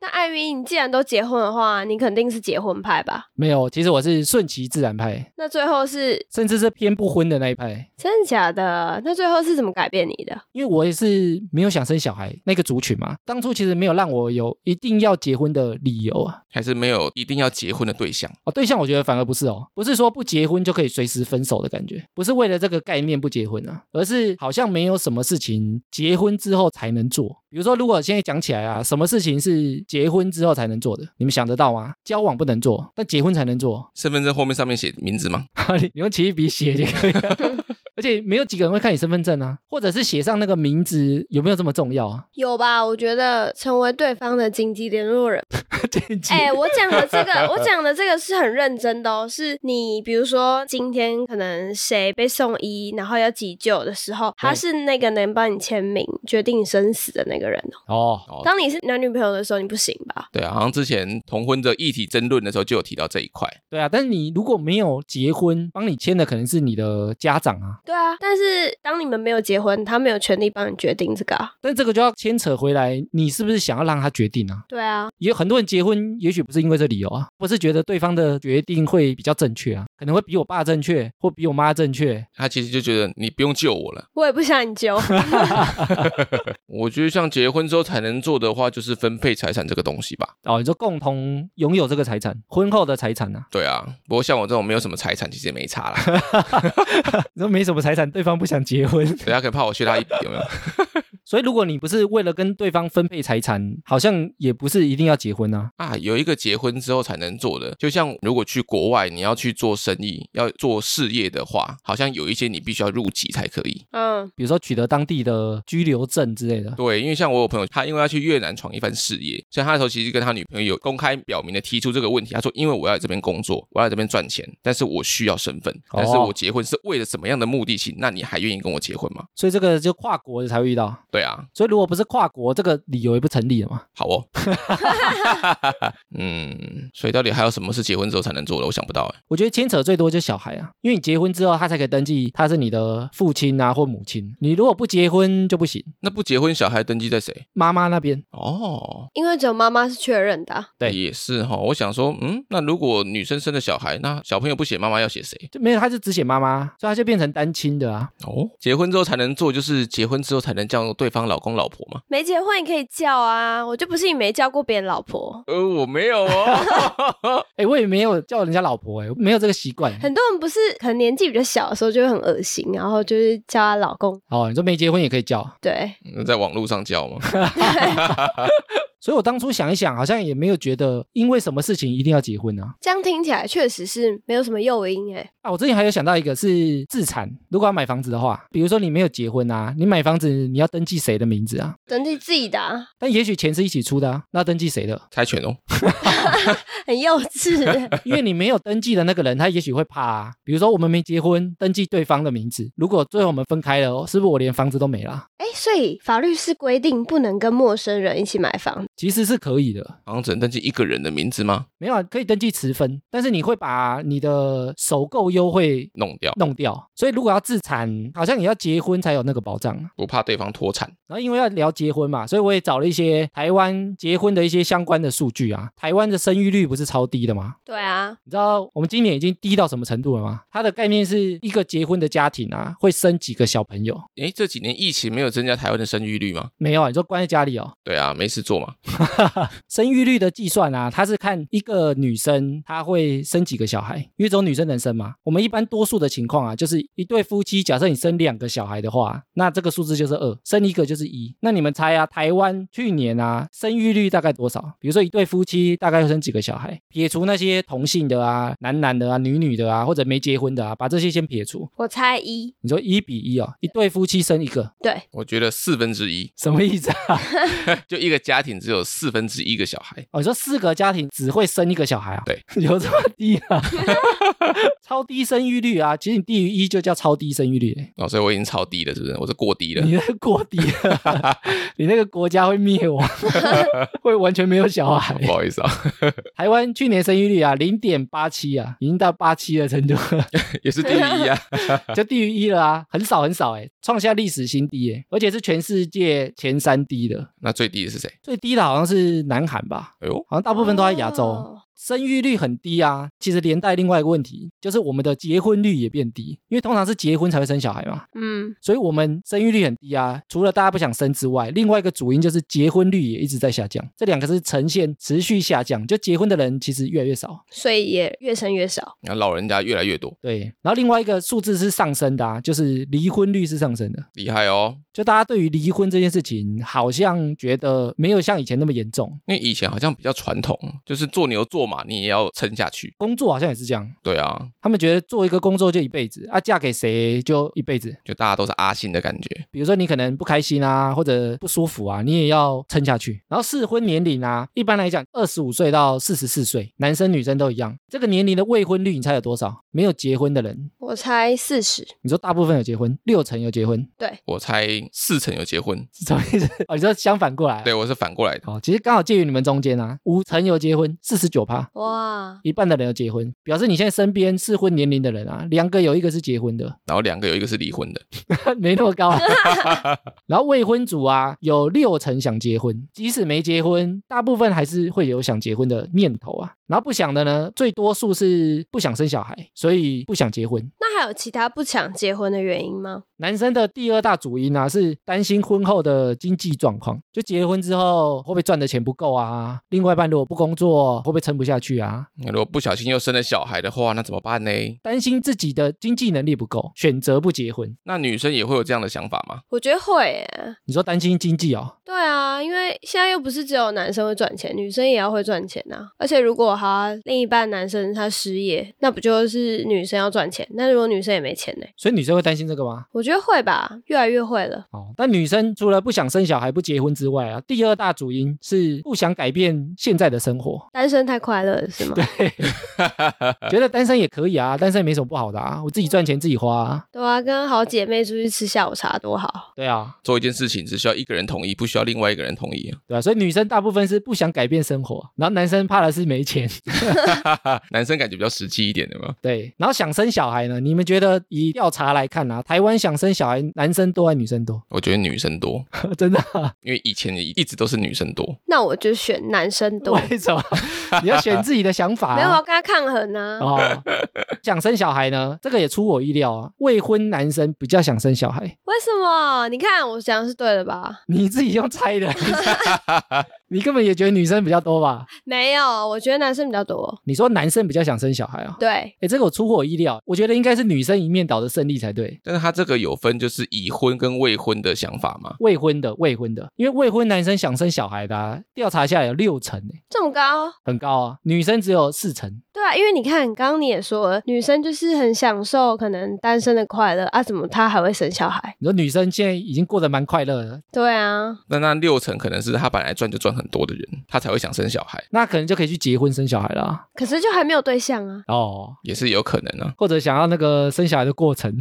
那艾米，你既然都结婚的话，你肯定是结婚派吧？没有，其实我是顺其自然派，那最后是甚至是偏不婚的那一派。真的假的？那最后是怎么改变你的？因为我也是没有想生小孩那个族群嘛，当初其实没有让我有一定要结婚的理由啊。还是没有一定要结婚的对象？哦，对象我觉得反而不是哦，不是说不结婚就可以随时分手的感觉，不是为了这个概念不结婚啊，而是好像没有什么事情结婚之后才能做。比如说，如果现在讲起来啊，什么事情是结婚之后才能做的？你们想得到吗？交往不能做，但结婚才能做。身份证后面上面写名字吗？你你用奇异笔写就可以了。而且没有几个人会看你身份证啊，或者是写上那个名字有没有这么重要啊？有吧？我觉得成为对方的紧急联络人。哎、我讲的这个，我讲的这个是很认真的哦。是你比如说今天可能谁被送医，然后要急救的时候，他是那个能帮你签名、决定生死的那个人哦。哦，哦，当你是男女朋友的时候，你不行吧？对啊，好像之前同婚的议题争论的时候就有提到这一块。对啊，但是你如果没有结婚，帮你签的可能是你的家长啊，对啊，但是当你们没有结婚，他没有权利帮你决定这个啊。但这个就要牵扯回来，你是不是想要让他决定啊？对啊，也有很多人结婚，也许不是因为这理由啊，不是觉得对方的决定会比较正确啊，可能会比我爸正确，或比我妈正确。他其实就觉得你不用救我了。我也不想你救。我觉得像结婚之后才能做的话，就是分配财产这个东西吧。哦，你说共同拥有这个财产，婚后的财产啊，对啊，不过像我这种没有什么财产，其实也没差啦。你说没什么财产，对方不想结婚，人家可能怕我削他一笔，有没有？所以如果你不是为了跟对方分配财产，好像也不是一定要结婚啊。啊，有一个结婚之后才能做的，就像如果去国外你要去做生意、要做事业的话，好像有一些你必须要入籍才可以。嗯，比如说取得当地的居留证之类的。对，因为像我有朋友，他因为要去越南闯一番事业，所以他那时候其实跟他女朋友有公开表明的提出这个问题。他说：“因为我要在这边工作，我要在这边赚钱，但是我需要身份，但是我结婚是为了什么样的目的性？那你还愿意跟我结婚吗所以这个就跨国的才会遇到。？”对啊，所以如果不是跨国，这个理由也不成立了嘛。好哦。嗯，所以到底还有什么是结婚之后才能做的？我想不到哎。我觉得牵扯最多就是小孩啊，因为你结婚之后，他才可以登记他是你的父亲啊或母亲。你如果不结婚就不行，那不结婚小孩登记在谁？妈妈那边哦，因为只有妈妈是确认的啊、对也是哈、我想说，嗯，那如果女生生的小孩，那小朋友不写妈妈要写谁？就没有，他就只写妈妈，所以他就变成单亲的啊。哦，结婚之后才能做，就是结婚之后才能叫对方老公老婆吗？没结婚也可以叫啊，我就不信你没叫过别人老婆。呃，我没有哦。哎，我也没有叫人家老婆，哎，没有这个习惯。很多人不是可能年纪比较小的时候就会很恶心，然后就是叫他老公。哦，你说没结婚也可以叫，对，那在网络上叫吗？所以我当初想一想，好像也没有觉得因为什么事情一定要结婚啊。这样听起来确实是没有什么诱因哎。啊，我之前还有想到一个是自产，如果要买房子的话，比如说你没有结婚啊，你买房子你要登记谁的名字啊？登记自己的、啊，但也许钱是一起出的啊，那登记谁的？猜拳哦。很幼稚。因为你没有登记的那个人，他也许会怕啊。比如说我们没结婚，登记对方的名字，如果最后我们分开了，是不是我连房子都没了？哎，所以法律是规定不能跟陌生人一起买房。其实是可以的，好像只能登记一个人的名字吗？没有啊，可以登记持分，但是你会把你的首购优惠弄掉，弄掉。所以如果要自产，好像也要结婚才有那个保障。不怕对方脱产。然后因为要聊结婚嘛，所以我也找了一些台湾结婚的一些相关的数据啊。台湾的生育率不是超低的吗？对啊，你知道我们今年已经低到什么程度了吗？它的概念是一个结婚的家庭啊，会生几个小朋友？诶，这几年疫情没有增加台湾的生育率吗？没有啊，你说关在家里哦。对啊，没事做嘛。生育率的计算啊，它是看一个女生她会生几个小孩，因为只有女生能生嘛。我们一般多数的情况啊，就是一对夫妻，假设你生两个小孩的话，那这个数字就是二，生一个就是一。那你们猜啊，台湾去年啊生育率大概多少？比如说一对夫妻大概会生几个小孩？撇除那些同性的啊、男男的啊、女女的啊，或者没结婚的啊，把这些先撇除。我猜一，你说一比一哦，一对夫妻生一个，对，我觉得四分之一，什么意思啊？就一个家庭只有四分之一个小孩。哦，你说四个家庭只会生一个小孩啊？对，有这么低啊？超低生育率啊！其实你低于一就叫超低生育率欸，哦，所以我已经超低了，是不是？我是过低了。你那个过低了，你那个国家会灭亡，会完全没有小孩。不好意思啊，台湾去年生育率啊，零点八七啊，已经到八七的程度，也是低于一啊。就低于一了啊，很少很少哎，创下历史新低哎，而且是全世界前三低的，那最低的是谁？最低的好像是南韩吧，哎呦，好像大部分都在亚洲。哦生育率很低啊，其实连带另外一个问题就是我们的结婚率也变低，因为通常是结婚才会生小孩嘛，嗯，所以我们生育率很低啊。除了大家不想生之外，另外一个主因就是结婚率也一直在下降，这两个是呈现持续下降，就结婚的人其实越来越少。所以也越生越少。然后老人家越来越多，对，然后另外一个数字是上升的啊，就是离婚率是上升的。厉害哦。就大家对于离婚这件事情，好像觉得没有像以前那么严重。因为以前好像比较传统，就是做牛做马，你也要撑下去。工作好像也是这样，对啊，他们觉得做一个工作就一辈子啊，嫁给谁就一辈子。就大家都是阿信的感觉。比如说你可能不开心啊，或者不舒服啊，你也要撑下去。然后适婚年龄啊，一般来讲二十五岁到四十四岁，男生女生都一样。这个年龄的未婚率，你猜有多少？没有结婚的人，我猜四十，你说大部分有结婚，六成有结婚，对我猜四成有结婚，是什么意思？哦，你说相反过来、对我是反过来的。哦，其实刚好介于你们中间啊，五成有结婚，四十九趴，哇，一半的人要结婚，表示你现在身边适婚年龄的人啊，两个有一个是结婚的，然后两个有一个是离婚的，没那么高、啊。然后未婚族啊，有六成想结婚，即使没结婚，大部分还是会有想结婚的念头啊。然后不想的呢，最多数是不想生小孩，所以不想结婚。那还有其他不想结婚的原因吗？男生的第二大主因啊，是担心婚后的经济状况，就结婚之后会不会赚的钱不够啊？另外一半如果不工作，会不会撑不下去啊？那如果不小心又生了小孩的话，那怎么办呢？担心自己的经济能力不够，选择不结婚。那女生也会有这样的想法吗？我觉得会耶。你说担心经济哦？对啊，因为现在又不是只有男生会赚钱，女生也要会赚钱啊、而且如果他另一半男生他失业，那不就是女生要赚钱？那如果女生也没钱呢？所以女生会担心这个吗？我觉得会吧，越来越会了。哦，但女生除了不想生小孩、不结婚之外啊，第二大主因是不想改变现在的生活，单身太快乐了是吗？对 觉得单身也可以啊，单身也没什么不好的啊，我自己赚钱自己花啊。对啊，跟好姐妹出去吃下午茶多好。对啊，做一件事情只需要一个人同意，不需要另外一个人同意。对啊，所以女生大部分是不想改变生活，然后男生怕的是没钱。男生感觉比较实际一点的嘛。对，然后想生小孩呢？你们觉得以调查来看啊，台湾想生小孩，男生多还是女生多？我觉得女生多，真的啊、因为以前一直都是女生多。那我就选男生多，为什么？你要选自己的想法、啊。没有我要跟他抗衡啊。哦，想生小孩呢，这个也出我意料啊。未婚男生比较想生小孩，为什么？你看我讲的是对的吧？你自己用猜的，你根本也觉得女生比较多吧？没有，我觉得男生比较多。你说男生比较想生小孩啊？对，哎，这个我出乎我意料，我觉得应该是女生一面倒的胜利才对。但是他这个有分就是已婚跟未婚的想法吗？未婚的，未婚的，因为未婚男生想生小孩的、啊，调查下来有六成，哎，这么高？很高啊。女生只有四成，对啊，因为你看，刚刚你也说了，女生就是很享受可能单身的快乐啊，怎么她还会生小孩？你说女生现在已经过得蛮快乐的，对啊，那那六成可能是她本来赚就赚很多的人，他才会想生小孩，那可能就可以去结婚生小孩了啊、可是就还没有对象啊。哦。也是有可能啊。或者想要那个生小孩的过程，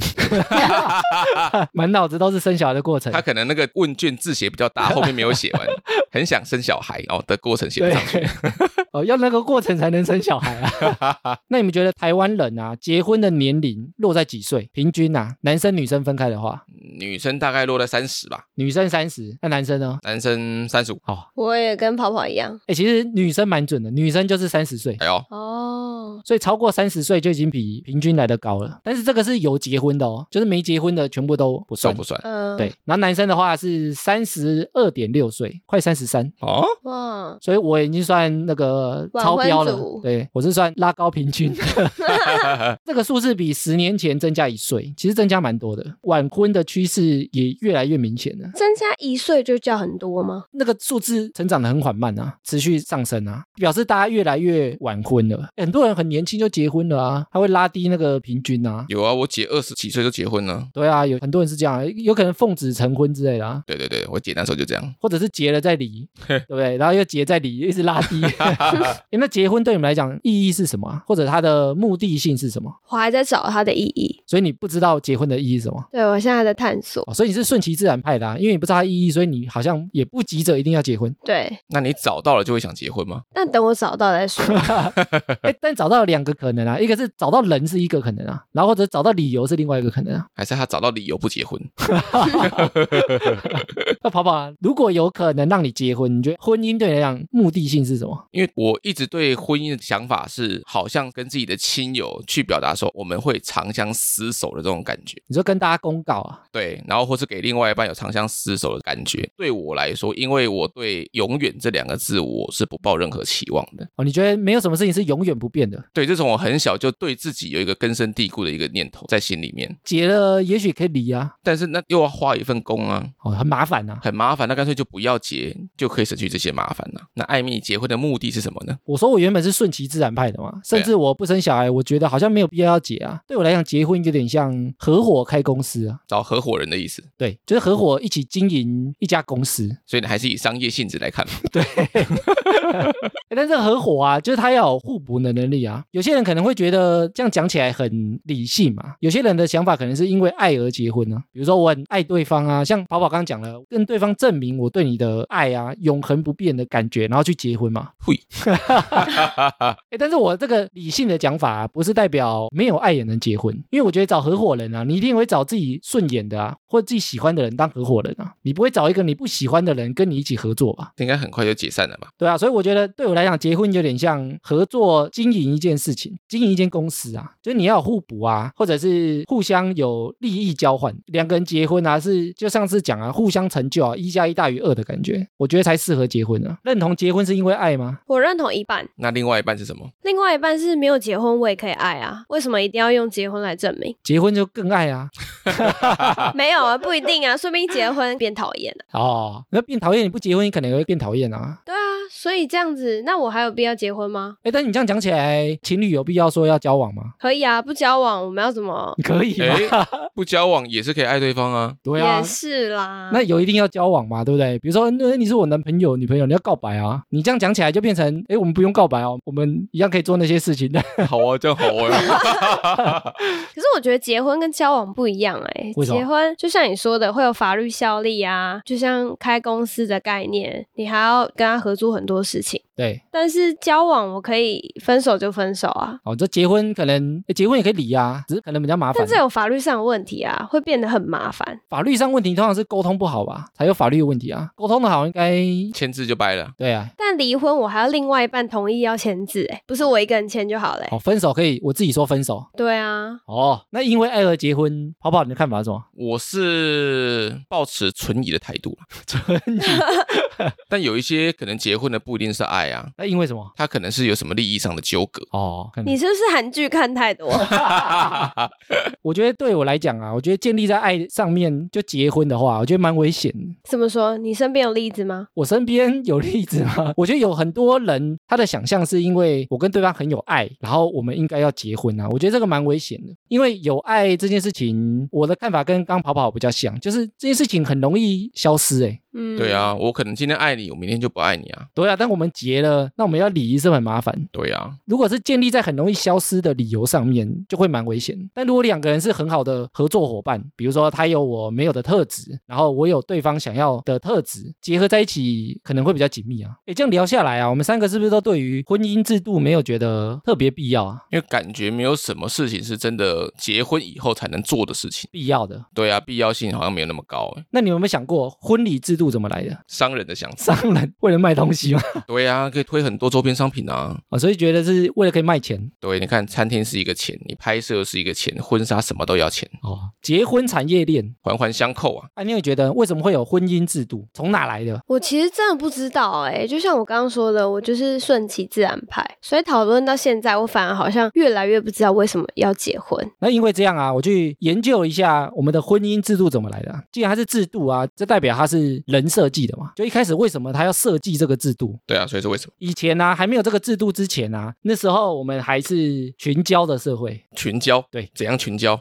满脑子都是生小孩的过程他。可能那个问卷字写比较大，后面没有写完，很想生小孩哦的过程写不上去。，哦，要那个过程才能生小孩啊。那你们觉得台湾人啊，结婚的年龄落在几岁？平均啊，男生女生分开的话，女生大概落在三十吧，女生三十，那男生呢？男生三十五。哦，我也跟跑跑一样哎，其实女生蛮准的，女生就是三十岁。哎呦，哦。所以超过三十岁就已经比平均来的高了，但是这个是有结婚的哦，就是没结婚的全部都不算。算不算？嗯，对，然后男生的话是三十二点六岁，快三十三，哦，哇，所以我已经算那个超标了。对，我是算拉高平均。这个数字比十年前增加一岁，其实增加蛮多的。晚婚的趋势也越来越明显了。增加一岁就叫很多吗？那个数字成长的很缓慢啊，持续上升啊，表示大家越来越晚婚了。很多人很年轻就结婚了啊，他会拉低那个平均啊。有啊，我姐二十几岁就结婚了。对啊，有很多人是这样，有可能奉子成婚之类的啊，对对对，我姐那时候就这样。或者是结了再离，对不对？然后又结再离，一直拉低。诶那结婚对你们来讲意义是什么啊？或者它的目的性是什么？我还在找它的意义。所以你不知道结婚的意义是什么？对我现在在探索。哦，所以你是顺其自然派的啊，因为你不知道它意义，所以你好像也不急着一定要结婚。对，那你找到了就会想结婚吗？但等我找到再说。哎，但找找到两个可能啊，一个是找到人是一个可能啊，然后或者找到理由是另外一个可能啊。还是他找到理由不结婚？那跑跑啊，如果有可能让你结婚，你觉得婚姻对你来讲目的性是什么？因为我一直对婚姻的想法是，好像跟自己的亲友去表达说我们会长相厮守的这种感觉。你说跟大家公告啊？对，然后或是给另外一半有长相厮守的感觉。对我来说，因为我对“永远”这两个字我是不抱任何期望的。哦，你觉得没有什么事情是永远不变的？对，这从我很小就对自己有一个根深蒂固的一个念头在心里面。结了也许可以离啊，但是那又要花一份工啊，哦，很麻烦呐、很麻烦。那干脆就不要结，就可以省去这些麻烦了。那艾米结婚的目的是什么呢？我说我原本是顺其自然派的嘛，甚至我不生小孩，我觉得好像没有必要要结啊。对我来讲，结婚有点像合伙开公司啊，找合伙人的意思。对，就是合伙一起经营一家公司。所以你还是以商业性质来看嘛。对 但是合伙啊，就是他要有互补的能力啊。有些人可能会觉得这样讲起来很理性嘛，有些人的想法可能是因为爱而结婚呢、比如说我很爱对方啊，像跑跑刚刚讲了，跟对方证明我对你的爱啊，永恒不变的感觉，然后去结婚嘛。会，哎，但是我这个理性的讲法、啊，不是代表没有爱也能结婚，因为我觉得找合伙人啊，你一定会找自己顺眼的啊，或者自己喜欢的人当合伙人啊，你不会找一个你不喜欢的人跟你一起合作吧？应该很快就解散了吧？对啊，所以我觉得对我来讲，结婚有点像合作经营一件事情，经营一间公司啊，就是你要有互补啊，或者是互相有利益交换。两个人结婚啊，是就上次讲啊，互相成就啊，一加一大于二的感觉，我觉得才适合结婚啊。认同结婚是因为爱吗？我认同一半，那另外一半是什么？另外一半是没有结婚我也可以爱啊，为什么一定要用结婚来证明？结婚就更爱啊。没有啊，不一定啊，说不定结婚变讨厌了。哦，那变讨厌你不结婚，你可能也会变讨厌啊。对啊，所以这样子，那我还有必要结婚吗？哎，但你这样讲起来，情侣有必要说要交往吗？可以啊，不交往我们要怎么？可以吗？哎，不交往也是可以爱对方啊。对啊也。是啦。那有一定要交往嘛，对不对？比如说，那你是我男朋友、女朋友，你要告白啊。你这样讲起来就变成，哎，我们不用告白哦，我们一样可以做那些事情的。好啊，这样好啊。可是我觉得结婚跟交往不一样哎、为什么结婚就像你说的，会有法律效力啊，就像开公司的概念，你还要跟他合租很多事情。对，但是交往我可以分手就分手啊，哦，这结婚可能诶结婚也可以离啊，只是可能比较麻烦但。这有法律上的问题啊，会变得很麻烦。法律上问题通常是沟通不好吧，才有法律的问题啊。沟通的好，应该签字就掰了。对啊。但离婚我还要另外一半同意要签字，哎，不是我一个人签就好了、欸。哦，分手可以，我自己说分手。对啊，哦，那因为爱而结婚，跑跑你的看法是什么？我是抱持存疑的态度啦 存疑。但有一些可能结婚的不一定是爱啊，那因为什么？他可能是有什么利益上的纠葛。哦，可能你是不是韩剧看太多？我觉得对我来讲啊，我觉得建立在爱上面就结婚的话，我觉得蛮危险的。怎么说？你身边有例子吗？我身边有例子吗？我觉得有很多人他的想象是因为我跟对方很有爱，然后我们应该要结婚啊。我觉得这个蛮危险的，因为有爱这件事情，我的看法跟刚跑跑比较像，就是这件事情很容易消失、欸。嗯，对啊，我可能今天爱你，我明天就不爱你啊。对啊，但我们结了，那我们要离是很麻烦。对啊，如果是建立在很容易消失的理由上面，就会蛮危险。但如果两个人是很好的合作伙伴，比如说他有我没有的特质，然后我有对方想要的特质，结合在一起可能会比较紧密啊。诶，这样聊下来啊，我们三个是不是都对于婚姻制度没有觉得特别必要啊？因为感觉没有什么事情是真的结婚以后才能做的事情。必要的。对啊，必要性好像没有那么高欸。那你有没有想过婚礼制度怎么来的？商人的想法。商人为了卖东西吗？对啊，可以推很多周边商品啊。啊，所以觉得是为了可以卖钱对，你看餐厅是一个钱，你拍摄是一个钱，婚纱什么都要钱，哦。结婚产业链环环相扣啊。啊，你有觉得为什么会有婚姻制度？从哪来的？我其实真的不知道哎、就像我刚刚说的，我就是顺其自然派，所以讨论到现在，我反而好像越来越不知道为什么要结婚。那因为这样啊，我去研究一下我们的婚姻制度怎么来的啊、既然它是制度啊，这代表它是人设计的嘛。就一开始为什么他要设计这个制度？对啊，所以是为什么？以前呢、啊、还没有这个制度之前啊，那时候我们还是群交的社会，群交，对，怎样群交？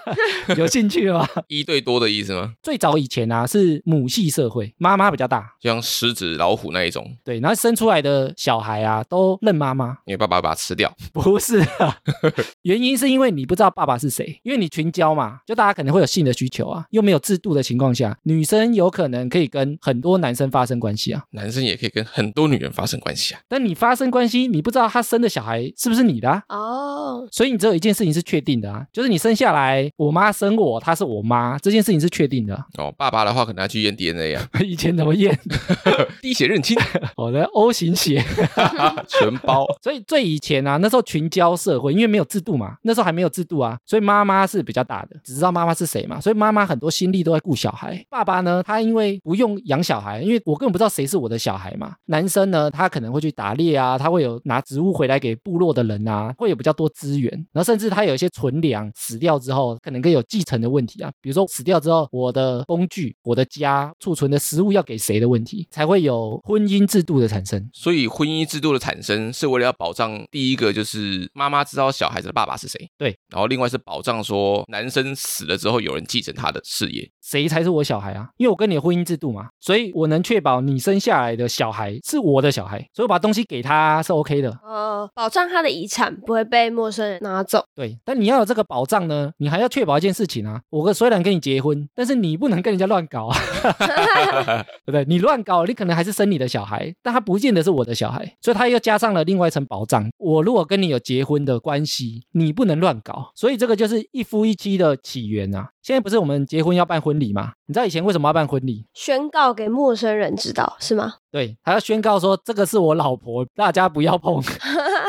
有兴趣吗？一对多的意思吗？最早以前啊是母系社会，妈妈比较大，就像狮子、老虎那一种。对，然后生出来的小孩啊都认妈妈。因为爸爸把它吃掉。不是啊，原因是因为你不知道爸爸是谁，因为你群交嘛，就大家可能会有性的需求啊，又没有制度的情况下，女生有可能可以跟很多男生发生关系啊，男生也可以跟很多女人发生关系啊。但你发生关系，你不知道他生的小孩是不是你的啊。哦，所以你只有一件事情是确定的啊，就是你生下来，我妈生我，她是我妈，这件事情是确定的啊。哦，爸爸的话可能要去验 DNA 啊，以前怎么验？滴血认亲，我的 O 型血。全包。所以最以前啊，那时候群交社会，因为没有制度嘛，那时候还没有制度啊，所以妈妈是比较大的，只知道妈妈是谁嘛，所以妈妈很多心力都在顾小孩。爸爸呢，他因为不用养小孩，因为我根本不知道谁是我的小孩嘛。男生呢，他可能会去打猎啊，他会有拿植物回来给部落的人啊，会有比较多资源，然后甚至他有一些存粮，死掉之后可能更有继承的问题啊，比如说死掉之后，我的工具、我的家储存的食物要给谁的问题，才会有婚姻制度的产生。所以婚姻制度的产生是为了要保障第一个就是妈妈知道小孩子的爸爸是谁，对，然后另外是保障说男生死了之后有人继承他的事业。谁才是我小孩啊？因为我跟你的婚姻制度嘛，所以我能确保你生下来的小孩是我的小孩，所以我把东西给他是 OK 的。呃，保障他的遗产不会被陌生人拿走。对，但你要有这个保障呢，你还要确保一件事情啊。我跟虽然跟你结婚，但是你不能跟人家乱搞啊，对不对？你乱搞，你可能还是生你的小孩，但他不见得是我的小孩，所以他又加上了另外一层保障。我如果跟你有结婚的关系，你不能乱搞，所以这个就是一夫一妻的起源啊。现在不是我们结婚要办婚礼吗？你知道以前为什么要办婚礼？宣告给陌生人知道是吗？对，还要宣告说这个是我老婆，大家不要碰。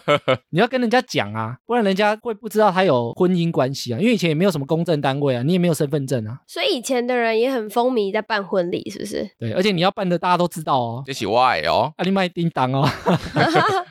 你要跟人家讲啊，不然人家会不知道他有婚姻关系啊。因为以前也没有什么公证单位啊，你也没有身份证啊。所以以前的人也很风靡在办婚礼，是不是？对，而且你要办的大家都知道哦。这是 why 哦，阿里麦叮当哦，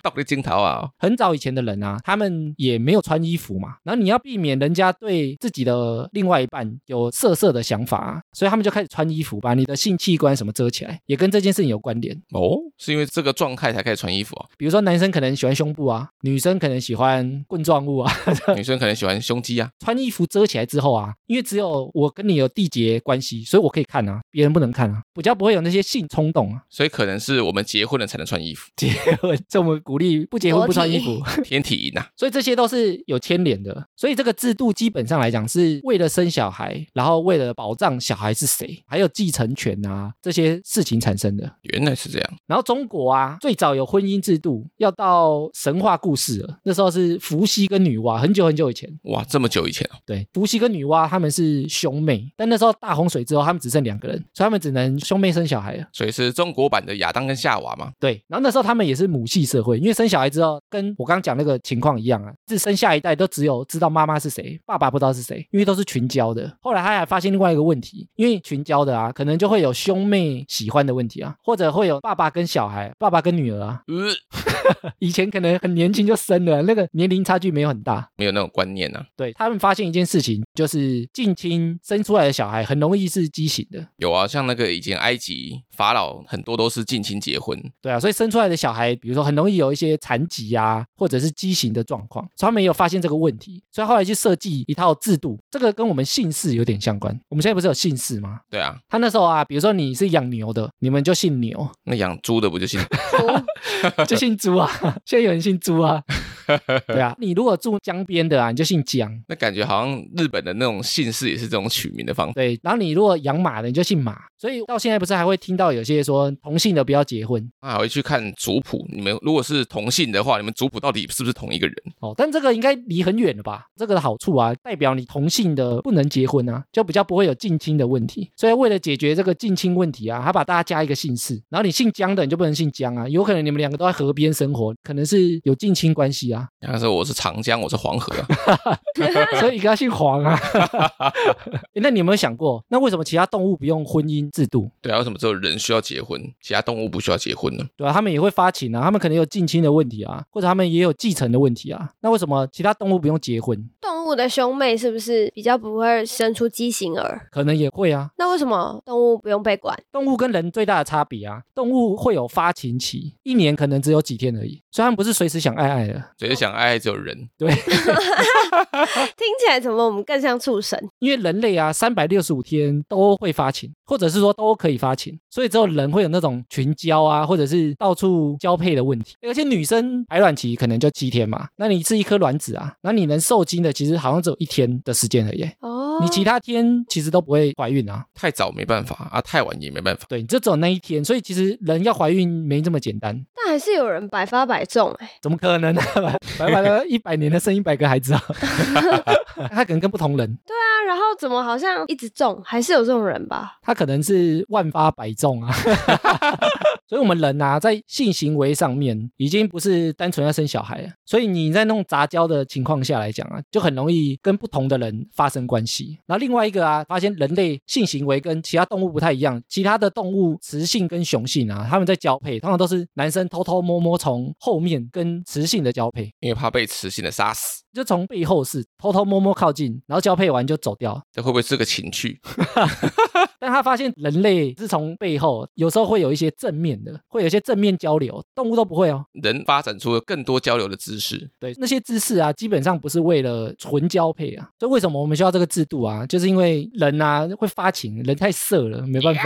到底镜头啊，很早以前的人啊，他们也没有穿衣服嘛，然后你要避免人家对自己的另外一半有色色的想法啊，所以他们就开始穿衣服，把你的性器官什么遮起来，也跟这件事情有关联。哦，是因为这个状态才开始穿衣服啊。比如说男生可能喜欢胸部啊，女生可能喜欢棍状物啊，女生可能喜欢胸肌啊。穿衣服遮起来之后啊，因为只有我跟你有缔结关系，所以我可以看啊，别人不能看啊，比较不会有那些性冲动啊。所以可能是我们结婚了才能穿衣服，结婚，所以我们鼓励不结婚不穿衣服。天体营啊。所以这些都是有牵连的，所以这个制度基本上来讲是为了生小孩，然后为了保障小孩是谁，还有继承权啊这些事情产生的。原来是这样。然后中国啊，最早有婚姻制度要到神话故事了，那时候是伏羲跟女娲，很久很久以前。哇，这么久以前哦。对，伏羲跟女娲他们是兄妹，但那时候大洪水之后，他们只剩两个人，所以他们只能兄妹生小孩了。所以是中国版的亚当跟夏娃嘛？对，然后那时候他们也是母系社会，因为生小孩之后，跟我刚刚讲那个情况一样啊，是生下一代都只有知道妈妈是谁，爸爸不知道是谁，因为都是群交的。后来他还发现另外一个问题，因为群交的啊，可能就会有兄妹喜欢的问题啊，或者会有爸爸跟小孩、爸爸跟女儿啊。呃，以前可能很年轻就生了，那个年龄差距没有很大。没有那种观念啊。对他们发现一件事情，就是近亲生出来的小孩很容易是畸形的。有啊，像那个以前埃及法老很多都是近亲结婚，对啊，所以生出来的小孩，比如说很容易有一些残疾啊，或者是畸形的状况，所以他们也有发现这个问题，所以后来去设计一套制度，这个跟我们姓氏有点相关。我们现在不是有姓氏吗？对啊，他那时候啊，比如说你是养牛的，你们就姓牛，那养猪的不就姓？就姓猪啊。现在有人姓朱啊，对啊，你如果住江边的啊，你就姓江。那感觉好像日本的那种姓氏也是这种取名的方法。对，然后你如果养马的，你就姓马。所以到现在不是还会听到有些说同姓的不要结婚那还会去看族谱。你们如果是同姓的话，你们族谱到底是不是同一个人？哦，但这个应该离很远了吧？这个的好处啊，代表你同姓的不能结婚啊，就比较不会有近亲的问题。所以为了解决这个近亲问题啊，他把大家加一个姓氏，然后你姓江的你就不能姓江啊，有可能你们两个都在河边生活，可能是有近亲关系啊。但是我是长江，我是黄河啊，所以一个要姓黄啊。欸那你有没有想过，那为什么其他动物不用婚姻制度？对啊，为什么只有人需要结婚，其他动物不需要结婚呢？对啊，他们也会发情啊，他们可能有近亲的问题啊，或者他们也有继承的问题啊。那为什么其他动物不用结婚？动动物的兄妹是不是比较不会生出畸形儿？可能也会啊。那为什么动物不用被管？动物跟人最大的差别啊，动物会有发情期，一年可能只有几天而已，所以他们不是随时想爱爱的。随时想爱爱只有人，对，听起来怎么我们更像畜生？因为人类啊，三百六十五天都会发情，或者是说都可以发情，所以只有人会有那种群交啊，或者是到处交配的问题。而且女生排卵期可能就七天嘛，那你是一颗卵子啊，那你能受精的其实好像只有一天的时间而已。你其他天其实都不会怀孕啊，太早没办法啊，太晚也没办法。对，你就只有那一天，所以其实人要怀孕没这么简单，但还是有人百发百中哎、怎么可能呢、啊？白白的一百年的生一百个孩子啊，他可能跟不同人，对啊，然后怎么好像一直中？还是有这种人吧？他可能是万发百中啊。所以，我们人啊，在性行为上面已经不是单纯要生小孩了。所以你在那种杂交的情况下来讲啊，就很容易跟不同的人发生关系。然后另外一个啊，发现人类性行为跟其他动物不太一样，其他的动物雌性跟雄性啊，他们在交配，通常都是男生偷偷摸摸从后面跟雌性的交配，因为怕被雌性的杀死，就从背后是偷偷摸摸靠近，然后交配完就走掉。这会不会是个情趣？但他发现人类是从背后，有时候会有一些正面的，会有一些正面交流，动物都不会哦。人发展出了更多交流的知识，对，那些知识啊，基本上不是为了纯交配啊。所以为什么我们需要这个制度啊？就是因为人啊会发情，人太色了，没办法。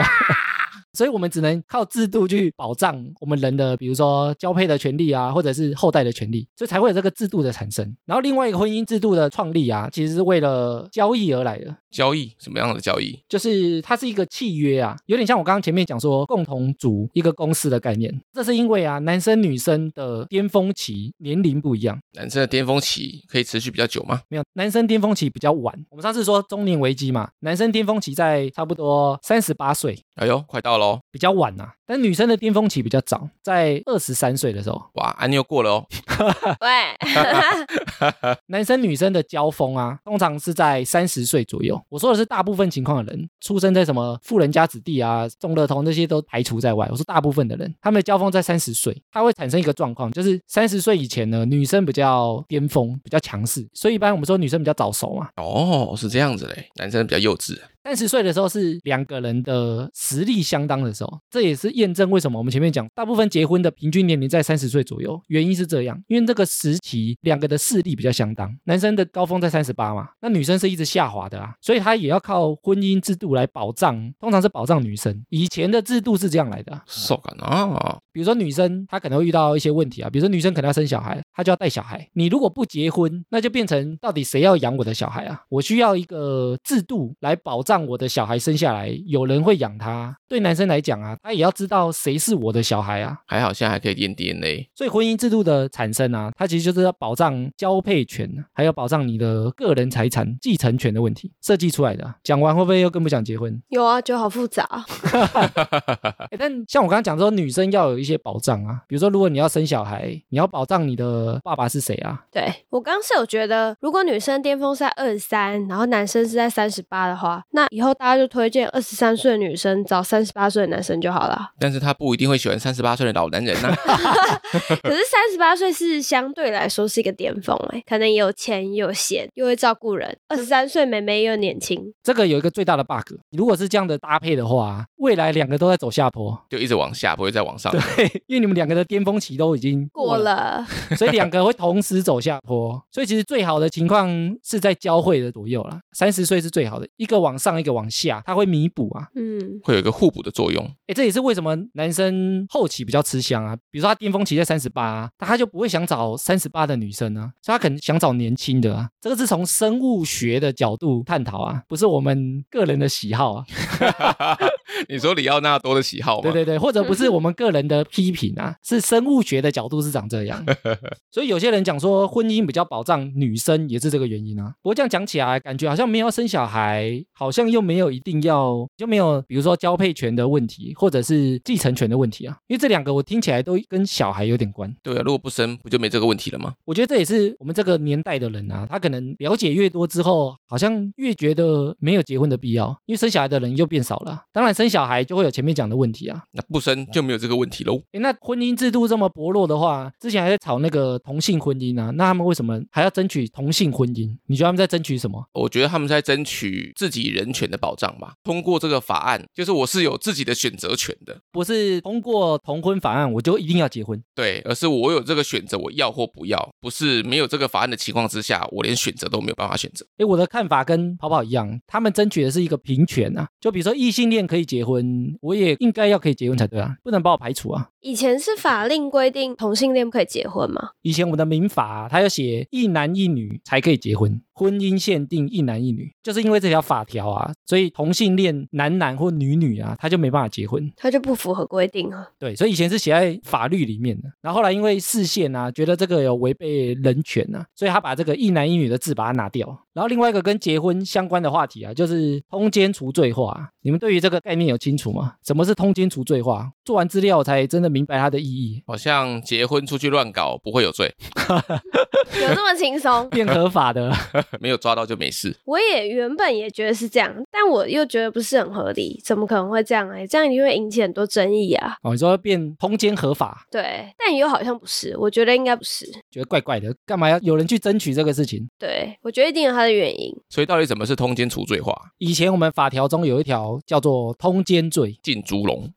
所以我们只能靠制度去保障我们人的，比如说交配的权利啊，或者是后代的权利，所以才会有这个制度的产生。然后另外一个婚姻制度的创立啊，其实是为了交易而来的。交易什么样的交易？就是它是一个契约啊，有点像我刚刚前面讲说共同组一个公司的概念。这是因为啊，男生女生的巅峰期年龄不一样，男生的巅峰期可以持续比较久吗？没有男生巅峰期比较晚。我们上次说中年危机嘛，男生巅峰期在差不多三十八岁，哎呦，快到喽！比较晚呐、但女生的巅峰期比较早，在二十三岁的时候。哇，安妞过了哦。喂，男生女生的交锋啊，通常是在三十岁左右。我说的是大部分情况的人，出生在什么富人家子弟啊、中乐童那些都排除在外。我说大部分的人，他们的交锋在三十岁，它会产生一个状况，就是三十岁以前呢，女生比较巅峰，比较强势，所以一般我们说女生比较早熟嘛。哦，是这样子嘞，男生比较幼稚。三十岁的时候是两个人的实力相当的时候，这也是验证为什么我们前面讲大部分结婚的平均年龄在三十岁左右，原因是这样，因为这个时期两个的势力比较相当，男生的高峰在三十八嘛，那女生是一直下滑的啊，所以他也要靠婚姻制度来保障，通常是保障女生。以前的制度是这样来的啊、受感啊，比如说女生她可能会遇到一些问题啊，比如说女生可能要生小孩，她就要带小孩。你如果不结婚，那就变成到底谁要养我的小孩啊？我需要一个制度来保障我的小孩生下来有人会养他。对男生来讲啊，他也要知道谁是我的小孩啊。还好现在还可以验 DNA。所以婚姻制度的产生啊，它其实就是要保障交配权，还有保障你的个人财产继承权的问题设计出来的啊。讲完会不会又更不想结婚？有啊，就好复杂。欸但像我刚刚讲说，女生要有一些保障啊，比如说如果你要生小孩，你要保障你的爸爸是谁啊？对我刚是有觉得，如果女生巅峰是在二十三，然后男生是在三十八的话，那以后大家就推荐二十三岁的女生找三十八岁的男生就好了。但是他不一定会喜欢三十八岁的老男人呐、可是三十八岁是相对来说是一个巅峰哎、可能有钱也有闲，又会照顾人。二十三岁妹妹又年轻，这个有一个最大的 bug，如果是这样的搭配的话，未来两个都在走下坡。就一直往下，不会再往上。对，因为你们两个的巅峰期都已经过了，了，所以两个会同时走下坡。所以其实最好的情况是在交汇的左右啦，三十岁是最好的，一个往上，一个往下，它会弥补啊。嗯，会有一个互补的作用。哎，这也是为什么男生后期比较吃香啊。比如说他巅峰期在三十八，他就不会想找三十八的女生啊，所以他可能想找年轻的啊。这个是从生物学的角度探讨啊，不是我们个人的喜好啊。你说里奥纳多的喜好吗？对对对，或者不是我们个人的批评啊，是生物学的角度是长这样。所以有些人讲说婚姻比较保障女生，也是这个原因啊。不过这样讲起来，感觉好像没有要生小孩，好像又没有一定要，就没有比如说交配权的问题，或者是继承权的问题啊。因为这两个我听起来都跟小孩有点关。对啊，如果不生，不就没这个问题了吗？我觉得这也是我们这个年代的人啊，他可能了解越多之后，好像越觉得没有结婚的必要，因为生小孩的人又变少了。当然，生生小孩就会有前面讲的问题啊。那不生就没有这个问题喽。诶，那婚姻制度这么薄弱的话，之前还在吵那个同性婚姻啊，那他们为什么还要争取同性婚姻？你觉得他们在争取什么？我觉得他们在争取自己人权的保障吧。通过这个法案，就是我是有自己的选择权的，不是通过同婚法案我就一定要结婚？对，而是我有这个选择，我要或不要，不是没有这个法案的情况之下，我连选择都没有办法选择。诶，我的看法跟跑跑一样，他们争取的是一个平权啊。就比如说异性恋可以结结婚，我也应该要可以结婚才对啊，不能把我排除啊。以前是法令规定同性恋不可以结婚吗？以前我们的民法、啊，它有写一男一女才可以结婚，婚姻限定一男一女，就是因为这条法条啊，所以同性恋男男或女女啊，他就没办法结婚。他就不符合规定啊。对，所以以前是写在法律里面的，然后后来因为视线啊，觉得这个有违背人权啊，所以他把这个一男一女的字把它拿掉。然后另外一个跟结婚相关的话题啊，就是通奸除罪化。你们对于这个概念有清楚吗？什么是通奸除罪化？做完资料才真的明白它的意义，好像结婚出去乱搞不会有罪，有这么轻松？变合法的。没有抓到就没事。我也原本也觉得是这样，但我又觉得不是很合理，怎么可能会这样哎、这样一定会引起很多争议啊。哦，你说变通奸合法，对，但又好像不是，我觉得应该不是。觉得怪怪的，干嘛要有人去争取这个事情？对，我觉得一定有它的原因。所以到底怎么是通奸除罪化？以前我们法条中有一条叫做通奸罪，进猪笼，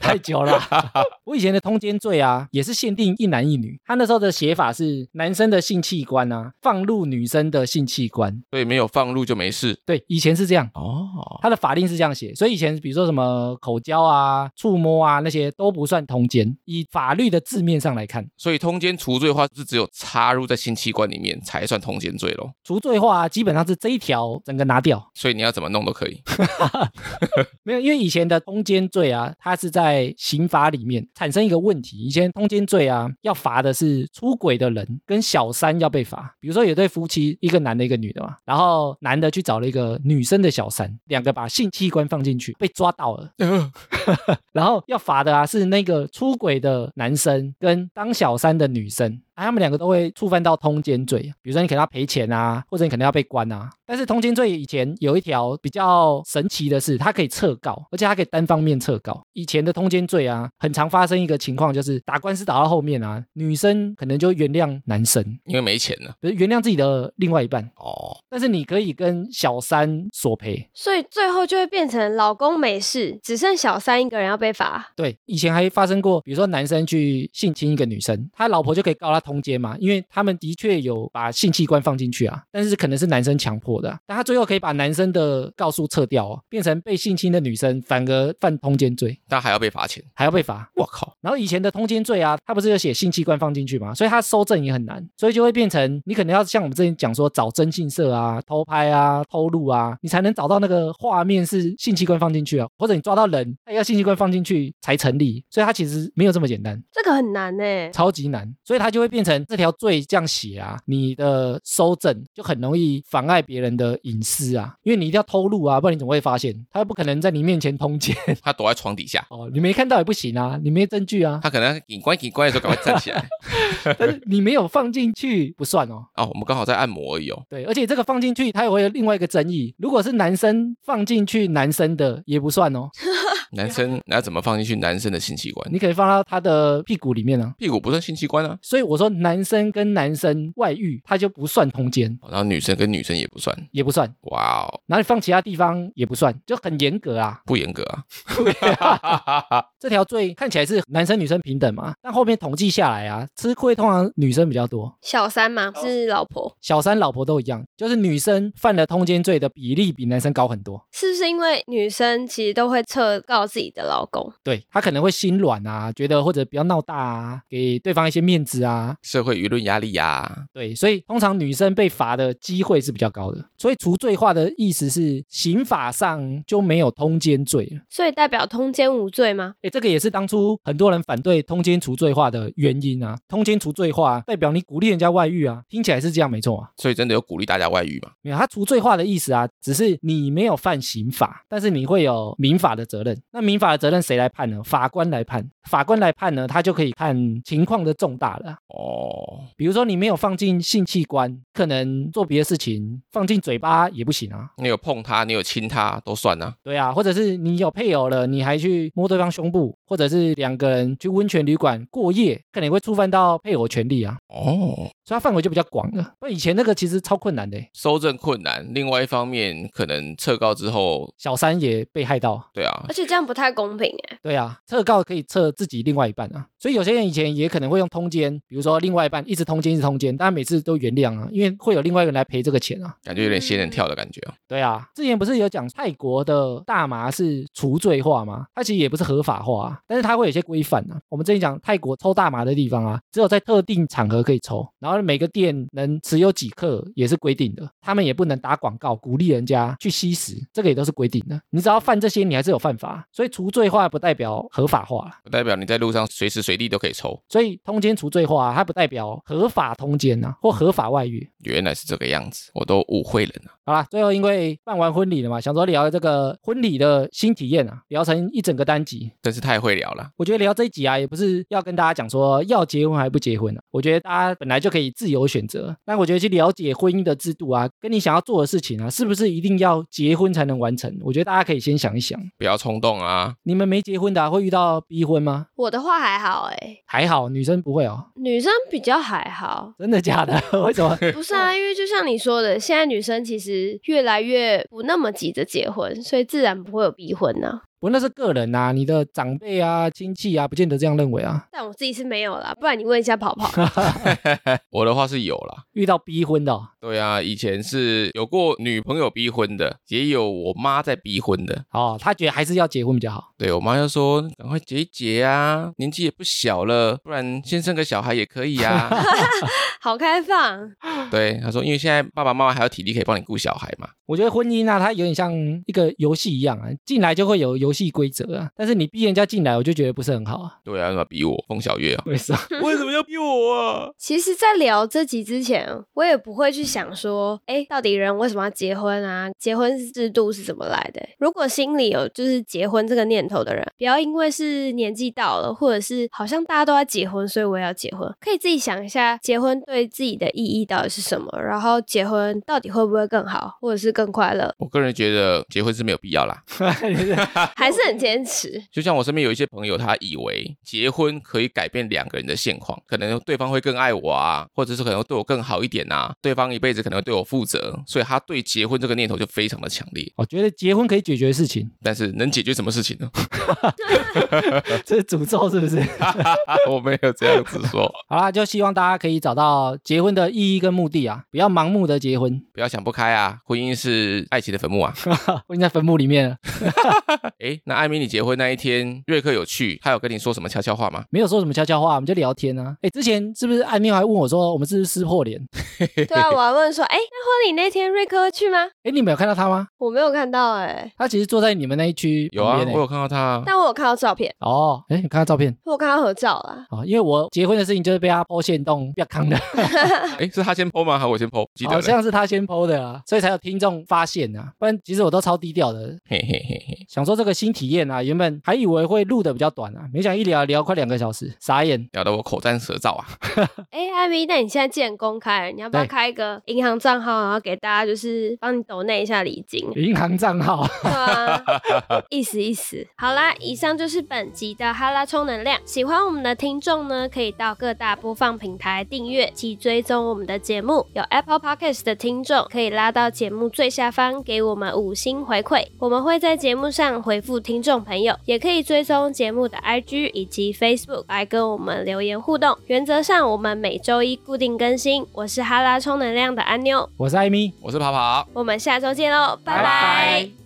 太久了。我以前的通奸罪啊，也是限定一男一女。他那时候的写法是男生的性器官啊，放入女生的性器官。所以没有放入就没事。对，以前是这样。哦，他的法令是这样写，所以以前比如说什么口交啊、触摸啊那些都不算通奸。以法律的字面上来看，所以通奸除罪化是只有插入在性器官里面才算通奸罪咯。除罪化基本上是这一条整个拿掉。所以你要怎么弄都可以。没有，因为以前的通奸罪啊，它是在刑法里面产生一个问题。以前通奸罪啊，要罚的是出轨的人跟小三要被罚。比如说有对夫妻，一个男的，一个女的嘛，然后男的去找了一个女生的小三，两个把性器官放进去，被抓到了。然后要罚的啊是那个出轨的男生跟当小三的女生。啊，他们两个都会触犯到通奸罪，比如说你可能要赔钱啊，或者你可能要被关啊。但是通奸罪以前有一条比较神奇的是，它可以撤告，而且它可以单方面撤告。以前的通奸罪啊，很常发生一个情况，就是打官司打到后面啊，女生可能就原谅男生，因为没钱了。原谅自己的另外一半，哦，但是你可以跟小三索赔。所以最后就会变成老公没事，只剩小三一个人要被罚。对，以前还发生过，比如说男生去性侵一个女生，他老婆就可以告他通奸嘛，因为他们的确有把性器官放进去啊，但是可能是男生强迫的啊、但他最后可以把男生的告诉撤掉哦，变成被性侵的女生反而犯通奸罪，但还要被罚钱。还要被罚。我靠，然后以前的通奸罪啊，他不是有写性器官放进去嘛，所以他收证也很难，所以就会变成你可能要像我们之前讲说找征信社啊、偷拍啊、偷录啊，你才能找到那个画面是性器官放进去啊，或者你抓到人，他要性器官放进去才成立，所以他其实没有这么简单。这个很难呢、超级难，所以他就会变成这条罪这样写啊，你的收证就很容易妨碍别人的隐私啊，因为你一定要偷录啊，不然你怎么会发现？他又不可能在你面前通奸 他躲在床底下，哦，你没看到也不行啊，你没证据啊，他可能警官警官的时候赶快站起来。但是你没有放进去不算哦。哦，我们刚好在按摩而已哦。对，而且这个放进去，它也会有另外一个争议。如果是男生放进去男生的也不算哦，男生那怎么放进去男生的性器官？你可以放到他的屁股里面啊。屁股不算性器官啊。所以我说男生跟男生外遇，他就不算通奸，哦然后女生跟女生也不算。也不算。哇哦，然后你放其他地方也不算，就很严格啊。不严格 啊。这条罪看起来是男生女生平等嘛，但后面统计下来啊，吃亏通常女生比较多，小三嘛是老婆，小三老婆都一样，就是女生犯了通奸罪的比例比男生高很多。是不是因为女生其实都会撤告自己的老公？对他可能会心软啊，觉得或者不要闹大啊，给对方一些面子啊。社会舆论压力呀、对，所以通常女生被罚的机会是比较高的。所以除罪化的意思是刑法上就没有通奸罪了。所以代表通奸无罪吗？诶，这个也是当初很多人反对通奸除罪化的原因啊。通奸除罪化代表你鼓励人家外遇啊，听起来是这样没错啊。所以真的有鼓励大家外遇吗？没有，他除罪化的意思啊，只是你没有犯刑法，但是你会有民法的责任。那民法的责任谁来判呢？法官来判。法官来判呢，他就可以看情况的重大了。哦，比如说你没有放进性器官，可能做别的事情放进嘴巴也不行啊。你有碰他，你有亲他，都算啊。对啊，或者是你有配偶了，你还去摸对方胸部，或者是两个人去温泉旅馆过夜，可能会触犯到配偶权利啊。哦，所以它范围就比较广了。那以前那个其实超困难的，收证困难。另外一方面，可能撤告之后，小三也被害到。对啊，而且这样不太公平哎。对啊，撤告可以测自己另外一半啊。所以有些人以前也可能会用通奸，比如说另外一半一直通奸一直通奸，但每次都原谅啊，因为会有另外一个人来赔这个钱啊。感觉有点仙人跳的感觉啊。对啊，之前不是有讲泰国的大麻是除罪化吗？它其实也不是合法化，啊，但是它会有些规范啊。我们之前讲泰国抽大麻的地方啊，只有在特定场合可以抽，然后每个店能持有几克也是规定的，他们也不能打广告鼓励人家去吸食，这个也都是规定的。你只要犯这些，你还是有犯法，所以除罪化不代表合法化，不代表你在路上随时随地都可以抽。所以通奸除罪化，它不代表合法通奸呐，或合法外遇。原来是这个样子，我都误会了呢。好啦，最后因为办完婚礼了嘛，想说聊这个婚礼的新体验啊，聊成一整个单集，真是太会聊了。我觉得聊这一集啊，也不是要跟大家讲说要结婚还不结婚啊，我觉得大家本来就可以自由选择。但我觉得去了解婚姻的制度啊，跟你想要做的事情啊，是不是一定要结婚才能完成？我觉得大家可以先想一想，不要冲动啊。你们没结婚的会遇到逼婚吗？我的话还好哎，还好，女生不会哦，女生比较还好。真的假的？为什么？不是啊，因为就像你说的，现在女生其实越来越。不那么急着结婚，所以自然不会有逼婚呢。不，那是个人呐，你的长辈啊、亲戚啊，不见得这样认为啊。但我自己是没有啦，不然你问一下跑跑。我的话是有啦，遇到逼婚的。对啊，以前是有过女朋友逼婚的，也有我妈在逼婚的。哦，她觉得还是要结婚比较好。对我妈就说：“赶快结一结啊，年纪也不小了，不然先生个小孩也可以啊。”好开放。对，她说：“因为现在爸爸妈妈还有体力可以帮你顾小孩嘛。”我觉得婚姻啊，它有点像一个游戏一样啊，进来就会有游戏规则啊，但是你逼人家进来，我就觉得不是很好啊。对啊，要逼我风小月啊？为什么？为什么要逼我啊？其实，在聊这集之前，我也不会去想说，哎，到底人为什么要结婚啊？结婚制度是怎么来的？如果心里有就是结婚这个念头的人，不要因为是年纪到了，或者是好像大家都在结婚，所以我也要结婚。可以自己想一下，结婚对自己的意义到底是什么？然后结婚到底会不会更好，或者是更快乐？我个人觉得结婚是没有必要啦，还是很坚持。就像我身边有一些朋友，他以为结婚可以改变两个人的现况，可能对方会更爱我啊，或者是可能对我更好一点啊，对方一辈子可能会对我负责，所以他对结婚这个念头就非常的强烈。我觉得结婚可以解决事情，但是能解决什么事情呢？这是诅咒是不是？我没有这样子说。好啦，就希望大家可以找到结婚的意义跟目的啊，不要盲目的结婚，不要想不开啊，婚姻是爱情的坟墓啊，婚姻在坟墓里面。哎，那艾米，你结婚那一天，瑞克有去，他有跟你说什么悄悄话吗？没有说什么悄悄话，我们就聊天啊。哎，之前是不是艾米还问我说，我们是不是撕破脸？对啊，我还问说，哎，那婚礼那天瑞克会去吗？哎，你没有看到他吗？我没有看到，哎，他其实坐在你们那一区有啊，我有看到他，啊但我有看到照片。哦，哎，你看到照片？我看到合照了。哦，因为我结婚的事情就是被他剖线洞比较坑的。哎，是他先剖吗？还是我先剖？记得好像是他先剖的啊，所以才有听众发现啊。不然其实我都超低调的。嘿嘿嘿嘿，想说这个新体验啊，原本还以为会录的比较短啊，没想一聊聊快两个小时，傻眼，聊得我口干舌燥啊。哎，艾米，那你现在既然公开，你要不要开一个银行账号，然后给大家就是帮你抖那一下礼金？银行账号，对啊，意思意思。好啦，以上就是本集的哈拉充能量。喜欢我们的听众呢，可以到各大播放平台订阅及追踪我们的节目。有 Apple Podcast 的听众可以拉到节目最下方给我们五星回馈，我们会在节目上回复听众朋友。也可以追踪节目的 IG 以及 Facebook 来跟我们留言互动。原则上，我们每周一固定更新。我是哈拉充能量的安妞，我是艾米，我是跑跑，我们下周见喽，拜拜。